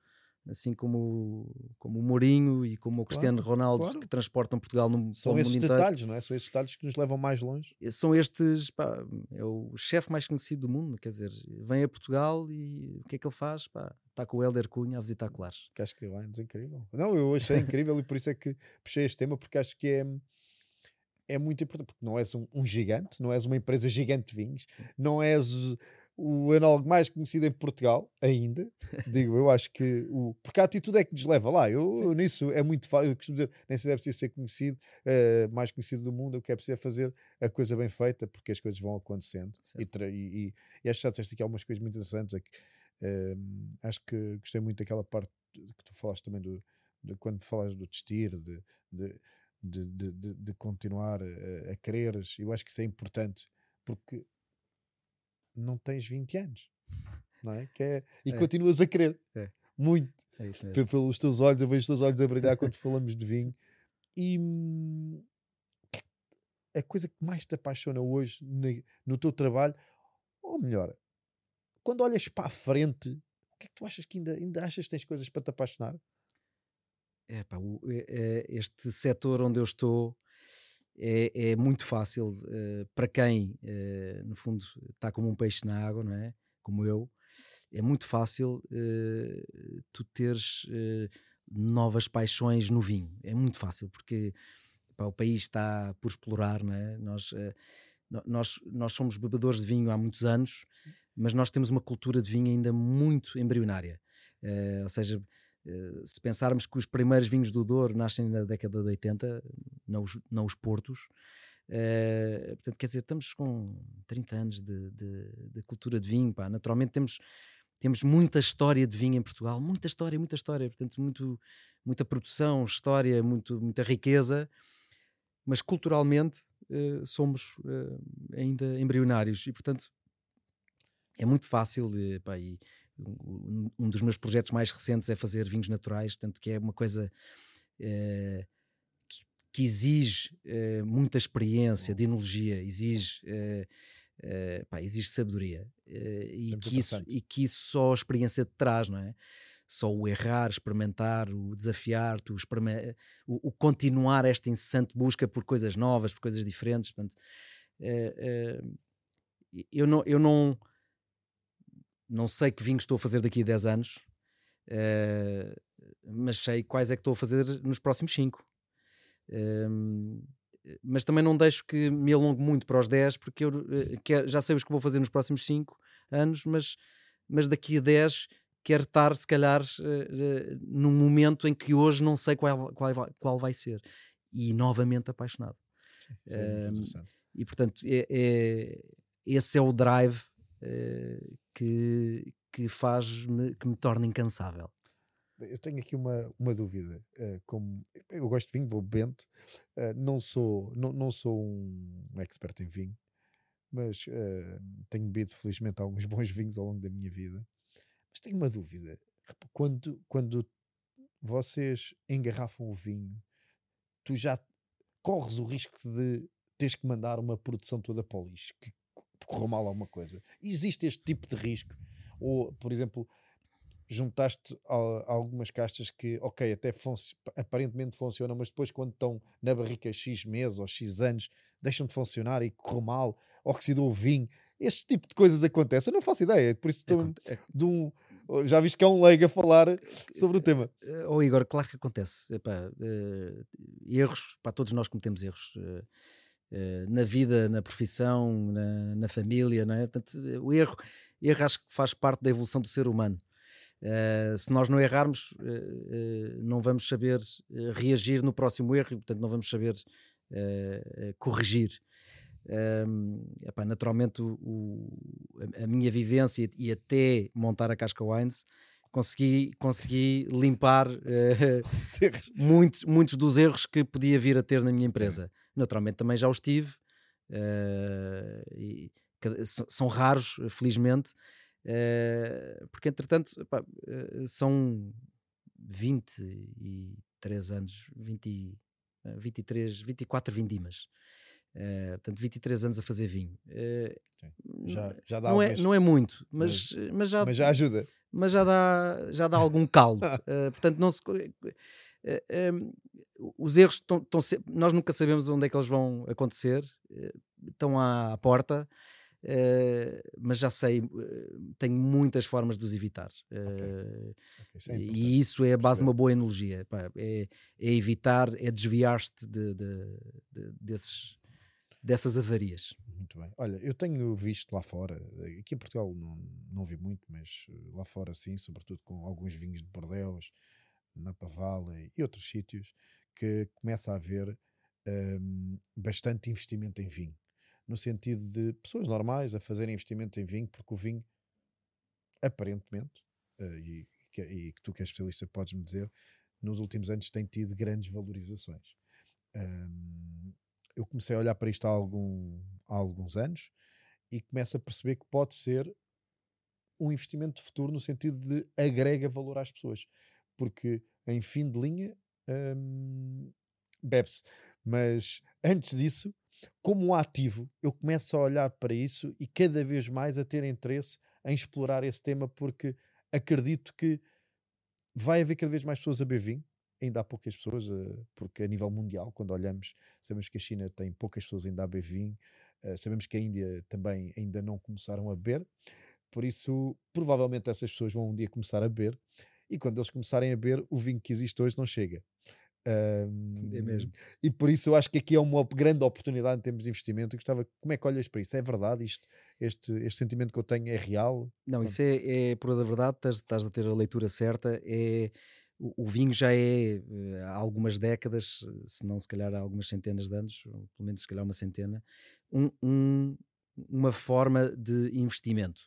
assim como, como o Mourinho e como o Cristiano claro, Ronaldo claro. que transportam Portugal no São esses detalhes, não é? São esses detalhes que nos levam mais longe. São estes, pá, é o chefe mais conhecido do mundo, quer dizer, vem a Portugal e o que é que ele faz? Pá, está com o Helder Cunha a visitar Clares. Que acho que é incrível. Não, eu achei incrível e por isso é que puxei este tema, porque acho que é é muito importante, porque não és um, um, gigante, não és uma empresa gigante de vinhos, não és o enólogo mais conhecido em Portugal, ainda, digo eu, acho que o, porque a atitude é que nos leva lá. Eu, nisso é muito fácil, eu costumo dizer, nem se é preciso ser conhecido, uh, mais conhecido do mundo, o que é preciso é fazer a coisa bem feita, porque as coisas vão acontecendo. E, e, e, e acho que já disseste aqui algumas coisas muito interessantes. É que, uh, acho que gostei muito daquela parte que tu falaste também do, de, quando falas do testir, de, de de, de, continuar a, a quereres. Eu acho que isso é importante porque não tens 20 anos, não é? Que é e é. continuas a querer é. muito. É Pelos teus olhos, eu vejo os teus olhos a brilhar quando falamos de vinho. E hum, a coisa que mais te apaixona hoje no teu trabalho, ou melhor, quando olhas para a frente, o que é que tu achas que ainda, ainda achas que tens coisas para te apaixonar? É, pá, o, é, este setor onde eu estou é, é muito fácil uh, para quem, uh, no fundo, está como um peixe na água, não é? Como eu, é muito fácil uh, tu teres novas paixões no vinho. É muito fácil, porque pá, o país está por explorar, né? nós, uh, nós, nós somos bebedores de vinho há muitos anos, mas nós temos uma cultura de vinho ainda muito embrionária. ou seja, se pensarmos que os primeiros vinhos do Douro nascem na década de 80, não os, não os portos, Uh, portanto, quer dizer, estamos com 30 anos de, de, de cultura de vinho, pá. naturalmente temos temos muita história de vinho em Portugal, muita história, muita história, portanto, muito, muita produção, história, muito, muita riqueza, mas culturalmente uh, somos uh, ainda embrionários e, portanto, é muito fácil. Pá, e, um, um, dos meus projetos mais recentes é fazer vinhos naturais, portanto, que é uma coisa. Uh, que, que, exige muita experiência de enologia, exige Uh, pá, existe sabedoria e, que isso, e que isso só a experiência te traz, não é? Só o errar, experimentar, o desafiar-te, o, o, o, continuar esta incessante busca por coisas novas, por coisas diferentes. Portanto, eu, não, eu não, não sei que vinho estou a fazer daqui a 10 anos, mas sei quais é que estou a fazer nos próximos 5 mas também não deixo que me alongue muito para os 10, porque eu uh, já sei os que vou fazer nos próximos 5 anos, mas, mas daqui a 10 quero estar, se calhar, uh, num momento em que hoje não sei qual, qual, qual vai ser. E novamente apaixonado. Sim, uh, e portanto, é, é, esse é o drive que, que faz -me, que me torna incansável. Eu tenho aqui uma, uma dúvida. Uh, como eu gosto de vinho, vou bento, uh, não sou não, não sou um expert em vinho, mas tenho bebido felizmente alguns bons vinhos ao longo da minha vida. Mas tenho uma dúvida. Quando, quando vocês engarrafam o vinho, tu já corres o risco de teres que mandar uma produção toda para o lixo, que correu mal alguma coisa. Existe este tipo de risco? Ou, por exemplo, juntaste algumas castas que, ok, até fun aparentemente funcionam, mas depois quando estão na barrica X meses ou X anos, deixam de funcionar e correu mal, oxidou o vinho. Este tipo de coisas acontece. Eu não faço ideia, por isso estou é, de um. Já viste que é um leigo a falar sobre o tema. Oh, Igor, claro que acontece. Epá, uh, erros, para todos nós cometemos erros. Uh, na vida, na profissão, na, na família, não é? Portanto, o erro, erro acho que faz parte da evolução do ser humano. Uh, se nós não errarmos, uh, uh, não vamos saber reagir no próximo erro e, portanto, não vamos saber corrigir. Epá, naturalmente, o, o, a, minha vivência e até montar a Casca Wines consegui, consegui limpar muitos, muitos dos erros que podia vir a ter na minha empresa. Naturalmente, também já os tive. E, são raros, felizmente, Uh, porque entretanto uh, são 23 anos, 20, 23, 24 vindimas. Uh, portanto, 23 anos a fazer vinho. Uh, já, já dá não, é, não é muito, mas, mas, mas, já, mas já ajuda. Mas já dá, já dá algum caldo. uh, portanto, não se, um, os erros estão, estão nós nunca sabemos onde é que eles vão acontecer, estão à, à porta. Uh, mas já sei, uh, tenho muitas formas de os evitar. Uh, okay. Okay, é e isso é a base de uma boa enologia. Pá, é, é, evitar, é desviar-te de, de, de, desses, dessas avarias. Muito bem. Olha, eu tenho visto lá fora, aqui em Portugal não, não vi muito, mas lá fora sim, sobretudo com alguns vinhos de Bordeaux, na Pavala e outros sítios, que começa a haver um, bastante investimento em vinho no sentido de pessoas normais a fazerem investimento em vinho, porque o vinho, aparentemente, uh, e, e, que tu que és especialista podes-me dizer, nos últimos anos tem tido grandes valorizações. Um, eu comecei a olhar para isto há, algum, há alguns anos e começo a perceber que pode ser um investimento de futuro no sentido de agrega valor às pessoas, porque em fim de linha um, bebe-se, mas antes disso como ativo, eu começo a olhar para isso e cada vez mais a ter interesse em explorar esse tema, porque acredito que vai haver cada vez mais pessoas a beber vinho. Ainda há poucas pessoas, eh, porque a nível mundial, quando olhamos, sabemos que a China tem poucas pessoas ainda a beber vinho, eh, sabemos que a Índia também ainda não começaram a beber, Por isso, provavelmente essas pessoas vão um dia começar a beber, e quando eles começarem a beber, o vinho que existe hoje não chega. Um, é mesmo. E por isso eu acho que aqui é uma grande oportunidade em termos de investimento. Eu gostava, como é que olhas para isso? É verdade isto? Este, este sentimento que eu tenho é real? Não, isso é, é por da verdade, estás, estás a ter a leitura certa. É, o, o vinho já é eh, há algumas décadas, se não se calhar há algumas centenas de anos, pelo menos se calhar uma centena, um, um, uma forma de investimento.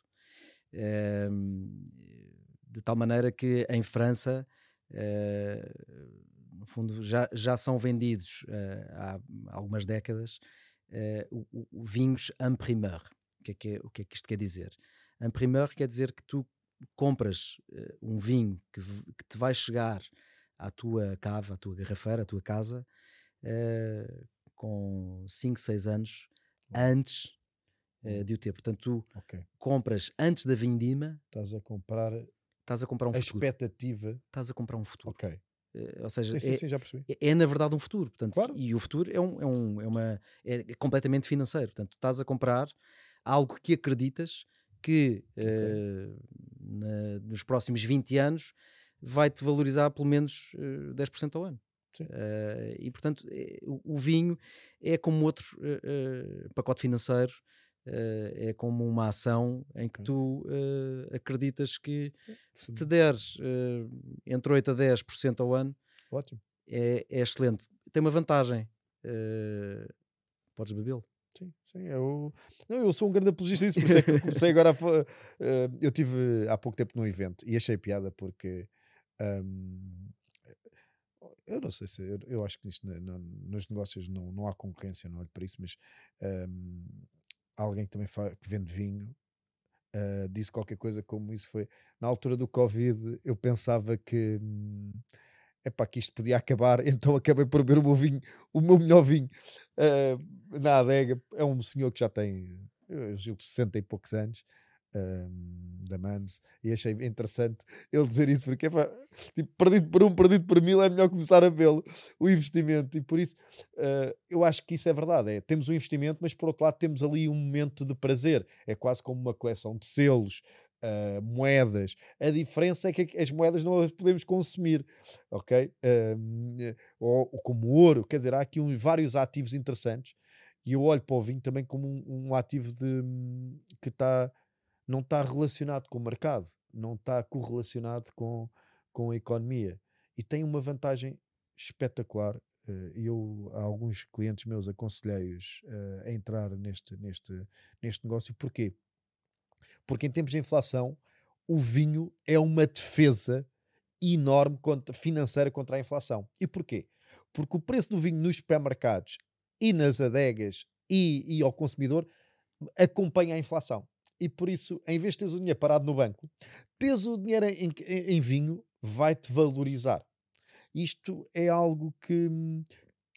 de tal maneira que em França Uh, no fundo, já, já são vendidos uh, há algumas décadas o, o, vinhos en primeur. O que, é que é, o que é que isto quer dizer? En primeur quer dizer que tu compras uh, um vinho que, que, te vai chegar à tua cava, à tua garrafeira, à tua casa, com 5, 6 anos antes de o ter. Portanto, tu okay. compras antes da vindima. Estás a comprar. Estás a comprar um a futuro. expectativa. Estás a comprar um futuro. Ok. Uh, ou seja, sim, sim, é, sim, é, é, na verdade um futuro. Portanto, claro. E o futuro é, um, é, um, é, uma, é completamente financeiro. Portanto, estás a comprar algo que acreditas que okay. uh, na, nos próximos 20 anos vai-te valorizar pelo menos uh, 10% ao ano. Uh, e portanto, o, o, vinho é como outro pacote financeiro é como uma ação em que tu uh, acreditas que se te deres entre 8 a 10% ao ano, Ótimo. É, é excelente. Tem uma vantagem: podes bebê-lo. Sim, sim. Eu, não, eu sou um grande apologista disso, por isso é que comecei agora a. eu tive há pouco tempo num evento e achei piada porque. Um, eu não sei se eu, eu acho que nisto, no, nos negócios não, não há concorrência, não olho para isso, mas um, alguém que também que vende vinho uh, disse qualquer coisa como isso foi na altura do Covid. Eu pensava que hum, epá, que isto podia acabar, então acabei por beber o meu vinho, o meu melhor vinho uh, na adega. É um senhor que já tem, eu julgo, 60 e poucos anos um, da Mans e achei interessante ele dizer isso porque é tipo, perdido por um, perdido por mil é melhor começar a vê-lo o investimento e por isso uh, eu acho que isso é verdade é, temos um investimento mas por outro lado temos ali um momento de prazer é quase como uma coleção de selos Uh, moedas. A diferença é que as moedas não as podemos consumir, ok? Uh, ou, como ouro, quer dizer, há aqui vários ativos interessantes e eu olho para o vinho também como um, um ativo de, que está não está relacionado com o mercado, não está correlacionado com, com a economia. E tem uma vantagem espetacular. Eh, eu, a alguns clientes meus, aconselhei-os a entrar neste, neste, neste negócio. Porquê? Porque em tempos de inflação, o vinho é uma defesa enorme contra, financeira contra a inflação. E porquê? Porque o preço do vinho nos supermercados e nas adegas e, e ao consumidor acompanha a inflação e por isso, em vez de teres o dinheiro parado no banco, teres o dinheiro em, em, em vinho, vai-te valorizar. Isto é algo que,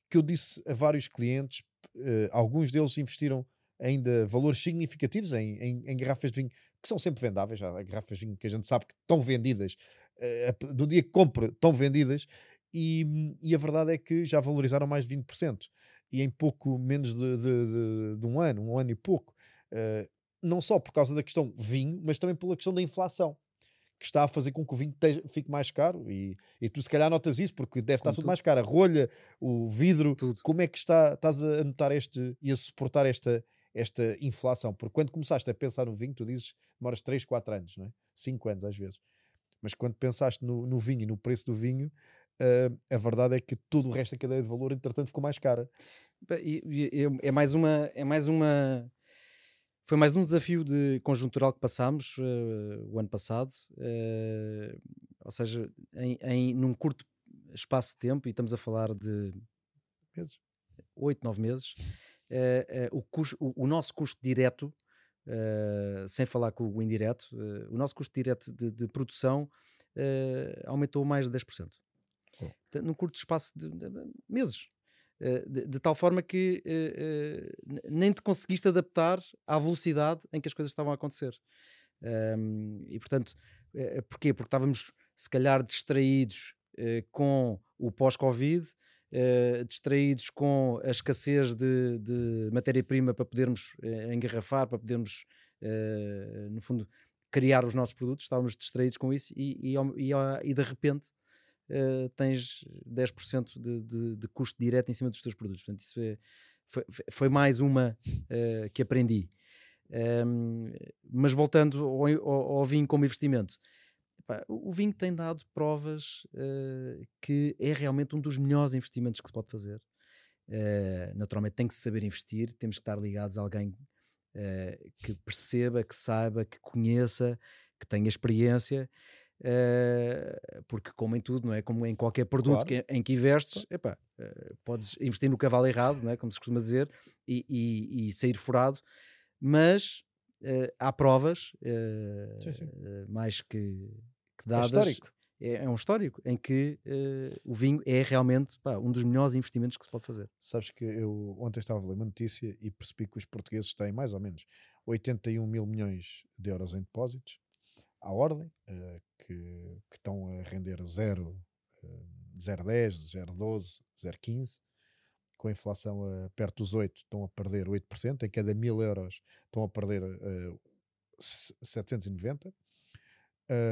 que eu disse a vários clientes, uh, alguns deles investiram ainda valores significativos em, em, em, garrafas de vinho que são sempre vendáveis. Há garrafas de vinho que a gente sabe que estão vendidas, uh, do dia que compra, estão vendidas, e, e, a verdade é que já valorizaram mais de 20%. E em pouco menos de, de, de, de um ano, um ano e pouco. Uh, não só por causa da questão vinho, mas também pela questão da inflação, que está a fazer com que o vinho fique mais caro. E, e tu, se calhar, notas isso, porque deve estar tudo, tudo, mais caro. A rolha, o vidro, tudo. como é que está, estás a notar este e a suportar esta, esta inflação? Porque quando começaste a pensar no vinho, tu dizes demoras 3, 4 anos, não é? 5 anos às vezes. Mas quando pensaste no, no vinho e no preço do vinho, uh, a verdade é que todo o resto da cadeia de valor, entretanto, ficou mais cara. É mais uma. É mais uma foi mais um desafio de conjuntural que passámos uh, o ano passado, uh, ou seja, em, em, num curto espaço de tempo, e estamos a falar de meses. 8, 9 meses, o, custo, o, o, nosso custo direto, sem falar com o indireto, o nosso custo direto de, de produção aumentou mais de 10%. Oh. Num curto espaço de, de meses. Eh, de, de, tal forma que uh, uh, nem te conseguiste adaptar à velocidade em que as coisas estavam a acontecer. Um, e portanto, uh, porquê? Porque estávamos se calhar distraídos com o pós-Covid, distraídos com a escassez de, de matéria-prima para podermos engarrafar, para podermos, no fundo, criar os nossos produtos, estávamos distraídos com isso e, e, e, e de repente uh, tens 10% de, de, de custo direto em cima dos teus produtos. Portanto, isso é, foi, foi, mais uma uh, que aprendi. Um, mas voltando ao, ao, ao, vinho como investimento, epá, o vinho tem dado provas uh, que é realmente um dos melhores investimentos que se pode fazer. Uh, naturalmente tem que se saber investir, temos que estar ligados a alguém que perceba, que saiba, que conheça, que tenha experiência Uh, porque como em tudo, não é? Como em qualquer produto claro. que, em que investes, epá, uh, podes investir no cavalo errado, não é? como se costuma dizer, e, e, e sair furado, mas uh, há provas sim, sim. mais que, dadas. É histórico. É, é um histórico em que o vinho é realmente pá, um dos melhores investimentos que se pode fazer. Sabes que eu ontem estava a ler uma notícia e percebi que os portugueses têm mais ou menos 81 mil milhões de euros em depósitos à ordem, uh, que, que, estão a render 0, uh, 0,10, 0,12, 0,15, com a inflação a perto dos 8, estão a perder 8%, em cada mil euros estão a perder uh, 790,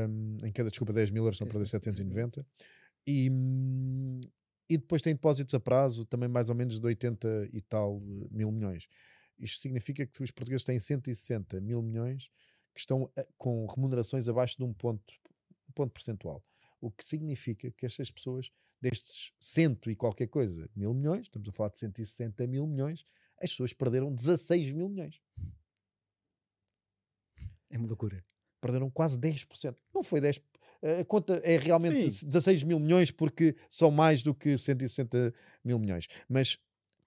um, em cada, desculpa, 10 mil euros estão a perder 790, e, e depois tem depósitos a prazo também mais ou menos de 80 e tal mil milhões. Isto significa que os portugueses têm 160 mil milhões que estão a, com remunerações abaixo de um ponto, um ponto percentual. O que significa que estas pessoas, destes cento e qualquer coisa mil milhões, estamos a falar de 160 mil milhões, as pessoas perderam 16 mil milhões. É uma loucura. Perderam quase 10%. Não foi 10%. A conta é realmente Sim. 16 mil milhões porque são mais do que 160 mil milhões. Mas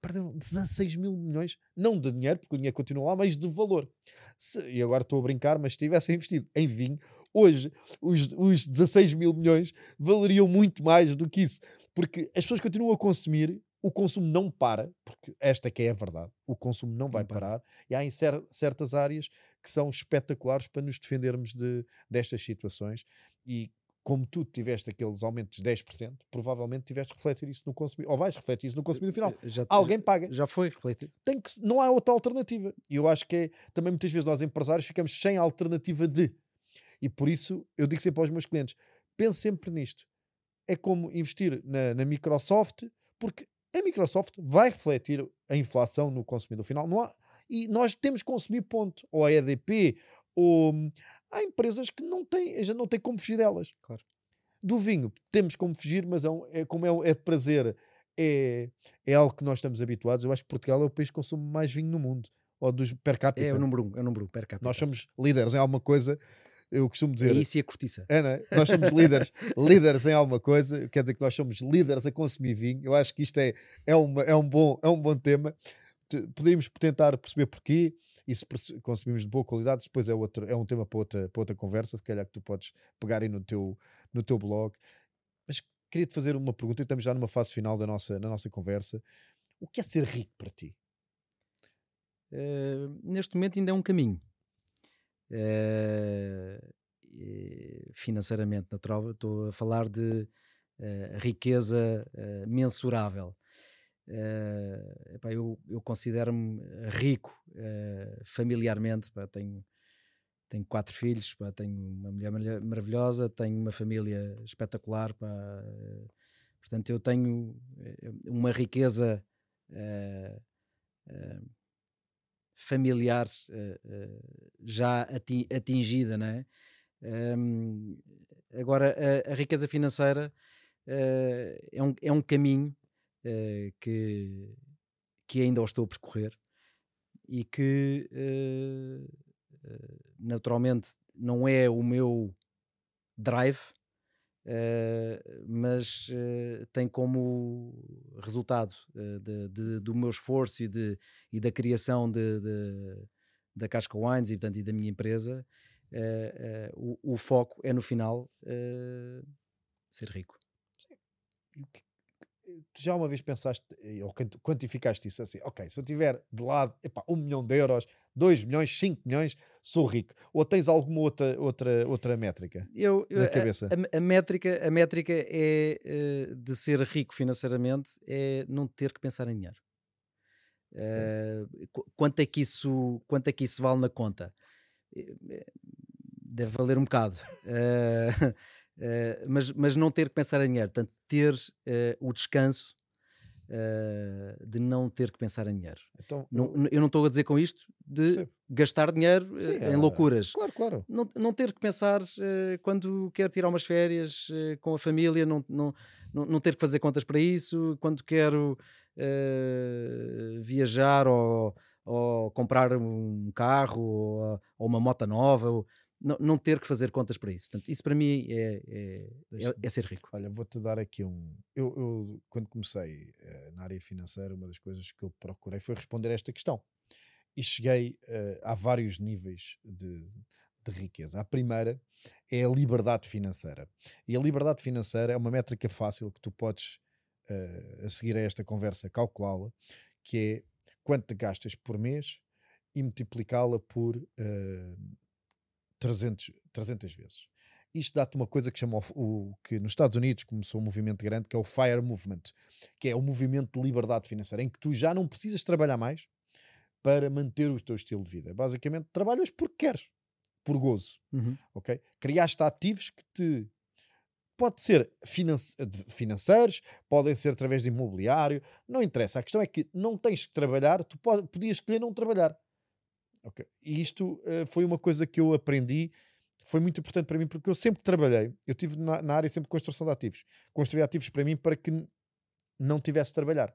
perderam 16 mil milhões, não de dinheiro, porque o dinheiro continua lá, mas de valor. Se, e agora estou a brincar, mas se tivessem investido em vinho, hoje os, os 16 mil milhões valeriam muito mais do que isso, porque as pessoas continuam a consumir, o consumo não para, porque esta que é a verdade, o consumo não vai parar, e há em cer certas áreas que são espetaculares para nos defendermos de, destas situações, e como tu tiveste aqueles aumentos de 10%, provavelmente tiveste refletir isso no consumidor, ou vais refletir isso no consumidor final. Já, Alguém paga. Já foi refletido. Tem que, não há outra alternativa. E eu acho que é, também muitas vezes nós empresários ficamos sem alternativa de. E por isso eu digo sempre aos meus clientes: pense sempre nisto. É como investir na, na Microsoft, porque a Microsoft vai refletir a inflação no consumidor final. Não há, e nós temos que consumir ponto. Ou a EDP, ou há empresas que não têm, já não têm como fugir delas. Claro. Do vinho temos como fugir, mas é, um, é como é, é, de prazer, é, é algo que nós estamos habituados. Eu acho que Portugal é o país que consome mais vinho no mundo, ou dos per capita. É o número um, é o número um, per capita. Nós somos líderes em alguma coisa. Eu costumo dizer. É isso e a cortiça. É, é? Nós somos líderes, líderes em alguma coisa, quer dizer que nós somos líderes a consumir vinho. Eu acho que isto é, é, uma, é, um, bom, é um bom tema. Poderíamos tentar perceber porquê e se consumimos de boa qualidade, depois é, outro, é um tema para outra, para outra conversa, se calhar que tu podes pegar aí no teu, no teu blog. Mas queria-te fazer uma pergunta, e estamos já numa fase final da nossa, da nossa conversa. O que é ser rico para ti? Uh, neste momento ainda é um caminho. Uh, financeiramente, natural, estou a falar de uh, riqueza mensurável. Uh, epá, eu, eu considero-me rico uh, familiarmente. Tenho, tenho quatro filhos, tenho uma mulher maravilhosa, tenho uma família espetacular. Uh, portanto, eu tenho uma riqueza familiar já atingida, não é? Um, agora, a, a, riqueza financeira é, um, é um caminho uh, que, que ainda o estou a percorrer e que uh, naturalmente não é o meu drive, mas tem como resultado de, de, do meu esforço e, de, e da criação de, da Casca Wines e, portanto, e da minha empresa, o, o, foco é no final ser rico. Sim. o que, tu já uma vez pensaste ou quantificaste isso assim, ok, se eu tiver de lado epá, um milhão de euros, dois milhões, cinco milhões, sou rico. Ou tens alguma outra, outra, outra métrica eu, na cabeça? A, a, a, métrica, a métrica é uh, de ser rico financeiramente é não ter que pensar em dinheiro. Uh, quanto, é que isso, quanto é que isso vale na conta? deve valer um bocado. Uh, uh, mas, mas não ter que pensar em dinheiro, portanto, ter uh, o descanso de não ter que pensar em dinheiro. Então, não, eu... eu não estou a dizer com isto de Sim. gastar dinheiro Sim, em é... loucuras. Claro, claro. Não, não ter que pensar quando quero tirar umas férias com a família, não, não, não, não, ter que fazer contas para isso, quando quero viajar ou ou comprar um carro ou, ou uma moto nova, ou, não, não, ter que fazer contas para isso. Portanto, isso para mim é, é, é, é ser rico. Olha, vou-te dar aqui um. Eu, eu quando comecei uh, na área financeira, uma das coisas que eu procurei foi responder a esta questão. E cheguei uh, a vários níveis de, de riqueza. A primeira é a liberdade financeira. E a liberdade financeira é uma métrica fácil que tu podes, uh, a seguir a esta conversa, calculá-la, que é quanto gastas por mês e multiplicá-la por uh, 300, 300 vezes. Isto dá-te uma coisa que chama o, o, que nos Estados Unidos começou um movimento grande que é o FIRE Movement, que é o movimento de liberdade financeira, em que tu já não precisas trabalhar mais para manter o teu estilo de vida. Basicamente, trabalhas porque queres, por gozo. Uhum. Ok? Criaste ativos que te Pode ser financeiros, podem ser através de imobiliário, não interessa. A questão é que não tens que trabalhar, tu pode, podias escolher não trabalhar. Okay. E isto uh, foi uma coisa que eu aprendi, foi muito importante para mim, porque eu sempre trabalhei, eu tive na, na área sempre construção de ativos. Construí ativos para mim para que não tivesse de trabalhar.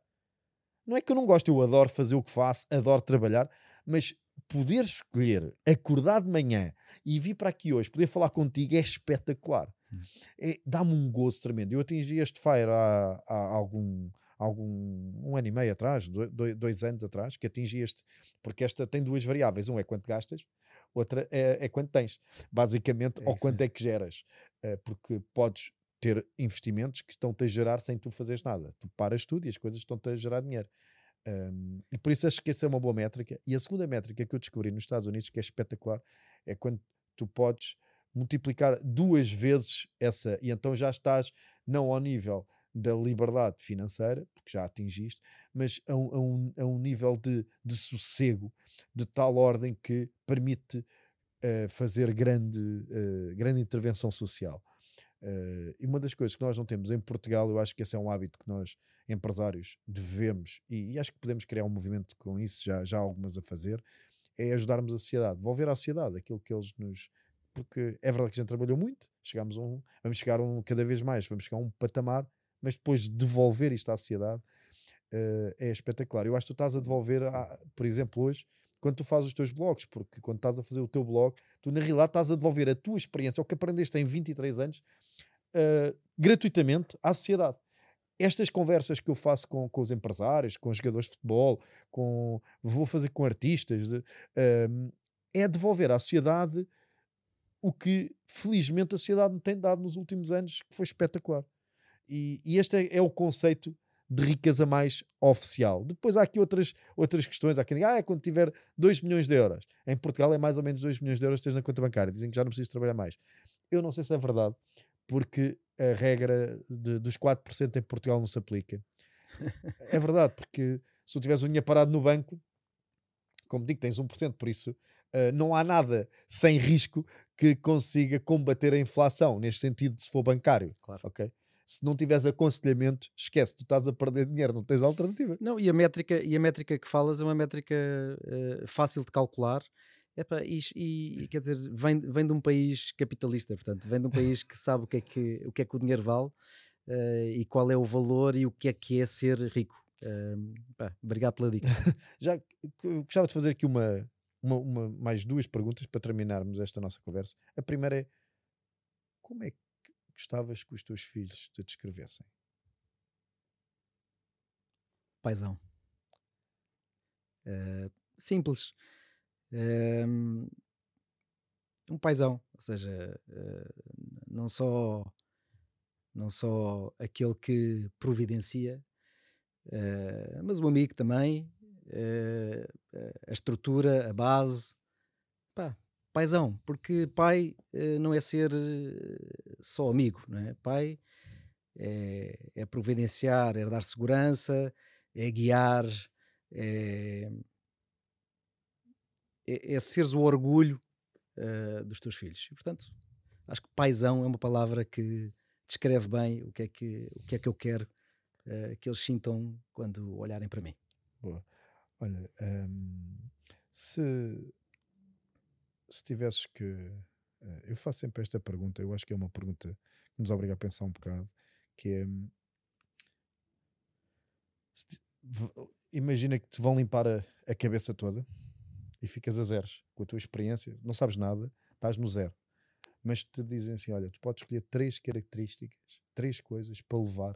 Não é que eu não gosto, eu adoro fazer o que faço, adoro trabalhar, mas poder escolher, acordar de manhã e vir para aqui hoje, poder falar contigo é espetacular. Hum. É, Dá-me um gozo tremendo. Eu atingi este Fire há, há algum, algum um ano e meio atrás, dois, dois, anos atrás, que atingi este, porque esta tem duas variáveis: um é quanto gastas, outra é, é quanto tens, basicamente, é ou quanto é que geras, uh, porque podes ter investimentos que estão-te a gerar sem tu fazeres nada. Tu paras tudo e as coisas estão-te a gerar dinheiro. Um, e por isso acho que essa é uma boa métrica. E a segunda métrica que eu descobri nos Estados Unidos, que é espetacular, é quando tu podes multiplicar duas vezes essa, e então já estás não ao nível da liberdade financeira, porque já atingiste, mas a um, a um, a um nível de, de sossego de tal ordem que permite uh, fazer grande, uh, grande intervenção social. Uh, e uma das coisas que nós não temos em Portugal, eu acho que esse é um hábito que nós, empresários, devemos, e, e acho que podemos criar um movimento com isso, já, já há algumas a fazer, é ajudarmos a sociedade, devolver à sociedade aquilo que eles nos, porque é verdade que a gente trabalhou muito, chegamos um, vamos chegar um cada vez mais, vamos chegar a um patamar, mas depois de devolver isto à sociedade uh, é espetacular. Eu acho que tu estás a devolver, a, por exemplo, hoje, quando tu fazes os teus blogs, porque quando estás a fazer o teu blog, tu na realidade estás a devolver a tua experiência, o que aprendeste em 23 anos, uh, gratuitamente à sociedade. Estas conversas que eu faço com, com os empresários, com os jogadores de futebol, com, vou fazer com artistas, de, uh, é devolver à sociedade o que felizmente a sociedade me tem dado nos últimos anos, que foi espetacular. E, e este é, é, o conceito de riqueza mais oficial. Depois há aqui outras, outras questões. Há quem diga, ah, é quando tiver 2 milhões de euros. Em Portugal é mais ou menos 2 milhões de euros que tens na conta bancária. Dizem que já não precisas trabalhar mais. Eu não sei se é verdade, porque a regra de, dos 4% em Portugal não se aplica. é verdade, porque se tu tiveres o dinheiro parado no banco, como digo, tens 1%, por isso uh, não há nada sem risco que consiga combater a inflação, neste sentido, se for bancário. Claro. Ok? Se não tiveres aconselhamento, esquece, tu estás a perder dinheiro, não tens alternativa. Não, e a métrica, e a métrica que falas é uma métrica uh, fácil de calcular. Epa, e, e, quer dizer, vem, vem de um país capitalista, portanto, vem de um país que sabe o que é que o, que é que o dinheiro vale uh, e qual é o valor e o que é que é ser rico. Uh, pá, obrigado pela dica. Já gostava de fazer aqui uma, uma, uma, mais duas perguntas para terminarmos esta nossa conversa. A primeira é: como é que gostavas que os teus filhos te descrevessem? Paizão. Uh, simples. Uh, um paizão, ou seja, uh, não só não só aquele que providencia, mas o amigo também, a estrutura, a base. Pá, paizão, porque pai não é ser só amigo, não é? Pai é, é providenciar, é dar segurança, é guiar, é, é, é seres o orgulho uh, dos teus filhos. E, portanto, acho que paisão é uma palavra que descreve bem o que é que, o que, é que eu quero que eles sintam quando olharem para mim. Boa. Olha, um, se, se tivesses que. Uh, eu faço sempre esta pergunta, eu acho que é uma pergunta que nos obriga a pensar um bocado, que é. Se, imagina que te vão limpar a, a cabeça toda e ficas a zeros com a tua experiência, não sabes nada, estás no zero. Mas te dizem assim: olha, tu podes escolher três características, três coisas para levar.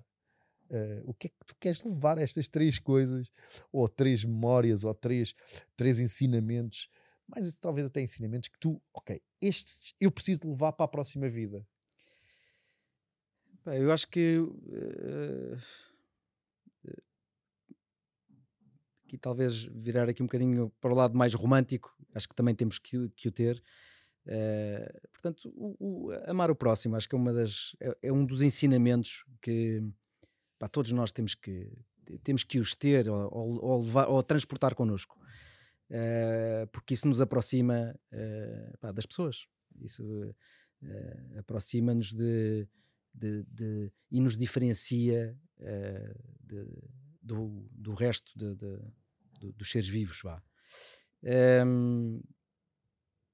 Uh, o que é que tu queres levar estas três coisas, ou três memórias, ou três, três ensinamentos, mas talvez até ensinamentos que tu, ok, estes eu preciso levar para a próxima vida. Eu acho que uh, aqui talvez virar aqui um bocadinho para o lado mais romântico, acho que também temos que, que o ter. Uh, portanto, o, o, amar o próximo, acho que é uma das é, é um dos ensinamentos que pá, todos nós temos que temos que os ter ou, ou, ou, levar, ou transportar connosco, uh, porque isso nos aproxima uh, pá, das pessoas, isso aproxima-nos de, de, de, e nos diferencia de, do, do resto dos seres vivos, vá. Um,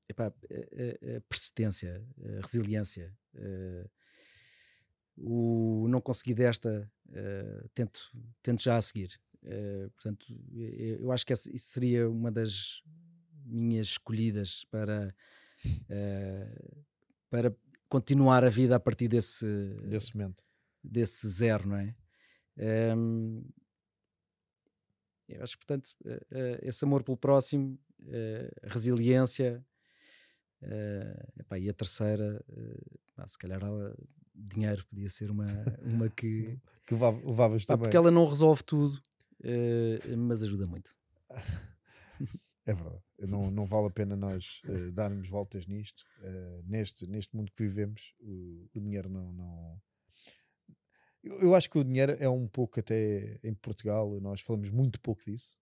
epá, a, a, persistência, a resiliência, uh, o não conseguir desta, uh, tento, tento já a seguir. Uh, portanto, eu acho que essa, isso seria uma das minhas escolhidas para, para continuar a vida a partir desse, desse momento, desse zero, não é? Um, eu acho, portanto, uh, uh, esse amor pelo próximo, uh, resiliência, epá, e a terceira, se calhar dinheiro podia ser uma, uma que, que levavas pá, também. Porque ela não resolve tudo, mas ajuda muito. É verdade. Não, não vale a pena nós darmos voltas nisto. neste, neste mundo que vivemos, o, o dinheiro não, não, eu, eu, acho que o dinheiro é um pouco até em Portugal, nós falamos muito pouco disso.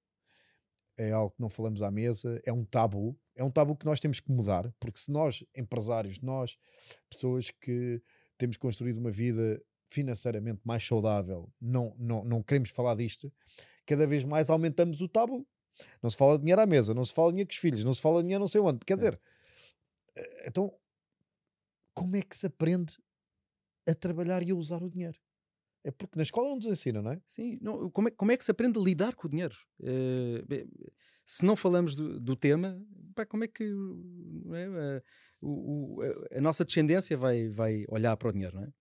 É algo que não falamos à mesa, é um tabu, é um tabu que nós temos que mudar, porque se nós, empresários, nós, pessoas que temos construído uma vida financeiramente mais saudável, não, não, não queremos falar disto, cada vez mais aumentamos o tabu. Não se fala de dinheiro à mesa, não se fala de dinheiro com os filhos, não se fala de dinheiro não sei onde. Quer dizer, eh, então, como é que se aprende a trabalhar e a usar o dinheiro? É porque na escola não nos ensinam, não é? Sim, não, como, é, como é que se aprende a lidar com o dinheiro? Uh, se não falamos do, do tema, pá, como é que é, uh, o, o, a nossa descendência vai, vai olhar para o dinheiro, não é?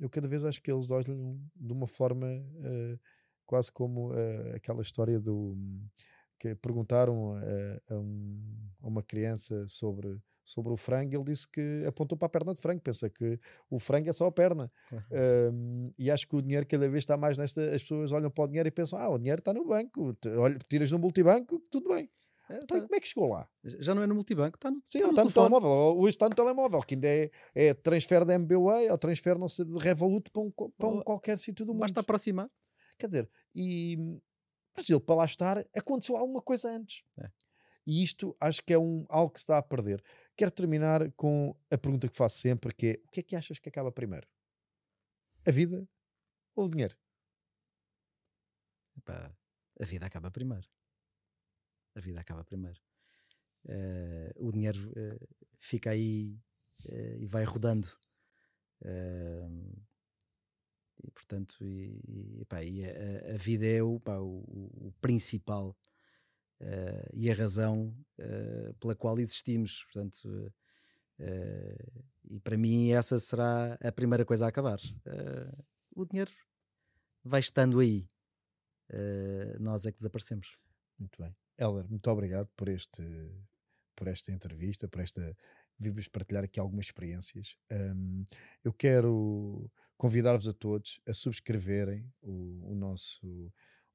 Eu cada vez acho que eles olham de uma forma uh, quase como aquela história do que perguntaram a, um, a uma criança sobre sobre o frango, ele disse que apontou para a perna de frango, pensa que o frango é só a perna. Uhum. Um, e acho que o dinheiro cada vez está mais nesta. As pessoas olham para o dinheiro e pensam: ah, o dinheiro está no banco, olha, tiras no multibanco, tudo bem. É, então, tá. como é que chegou lá? Já não é no multibanco, está no, Sim, está, está no, no telemóvel. Hoje está no telemóvel, que ainda é, é transfer da MBWay ou transfer não sei, de Revolut para um, para um qualquer sítio do mundo. Basta aproximar. Quer dizer, e mas ele para lá estar aconteceu alguma coisa antes. É. E isto acho que é um, algo que se está a perder. Quero terminar com a pergunta que faço sempre, que é o que é que achas que acaba primeiro? A vida ou o dinheiro? Epá, a vida acaba primeiro. A vida acaba primeiro. Uh, o dinheiro uh, fica aí uh, e vai rodando. e portanto, e, e, epá, e a, a, vida é o, pá, o, o principal e a razão pela qual existimos. Portanto, e para mim essa será a primeira coisa a acabar. o dinheiro vai estando aí. nós é que desaparecemos. Muito bem. Heller, muito obrigado por, este, por esta entrevista, por esta. Vimos partilhar aqui algumas experiências. Um, eu quero convidar-vos a todos a subscreverem o, o nosso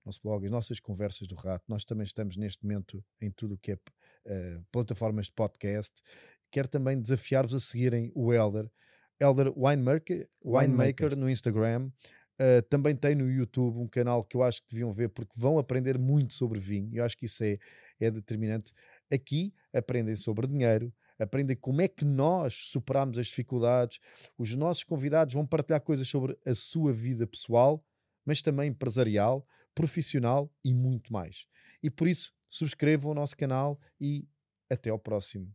nosso blog, as nossas conversas do rato. Nós também estamos neste momento em tudo o que é uh, plataformas de podcast. Quero também desafiar-vos a seguirem o Elder, Elder Winemaker, Winemaker no Instagram. Uh, também tem no YouTube um canal que eu acho que deviam ver porque vão aprender muito sobre vinho. Eu acho que isso é, é determinante. Aqui aprendem sobre dinheiro, aprendem como é que nós superamos as dificuldades. Os nossos convidados vão partilhar coisas sobre a sua vida pessoal, mas também empresarial, profissional e muito mais. E por isso, subscrevam o nosso canal e até ao próximo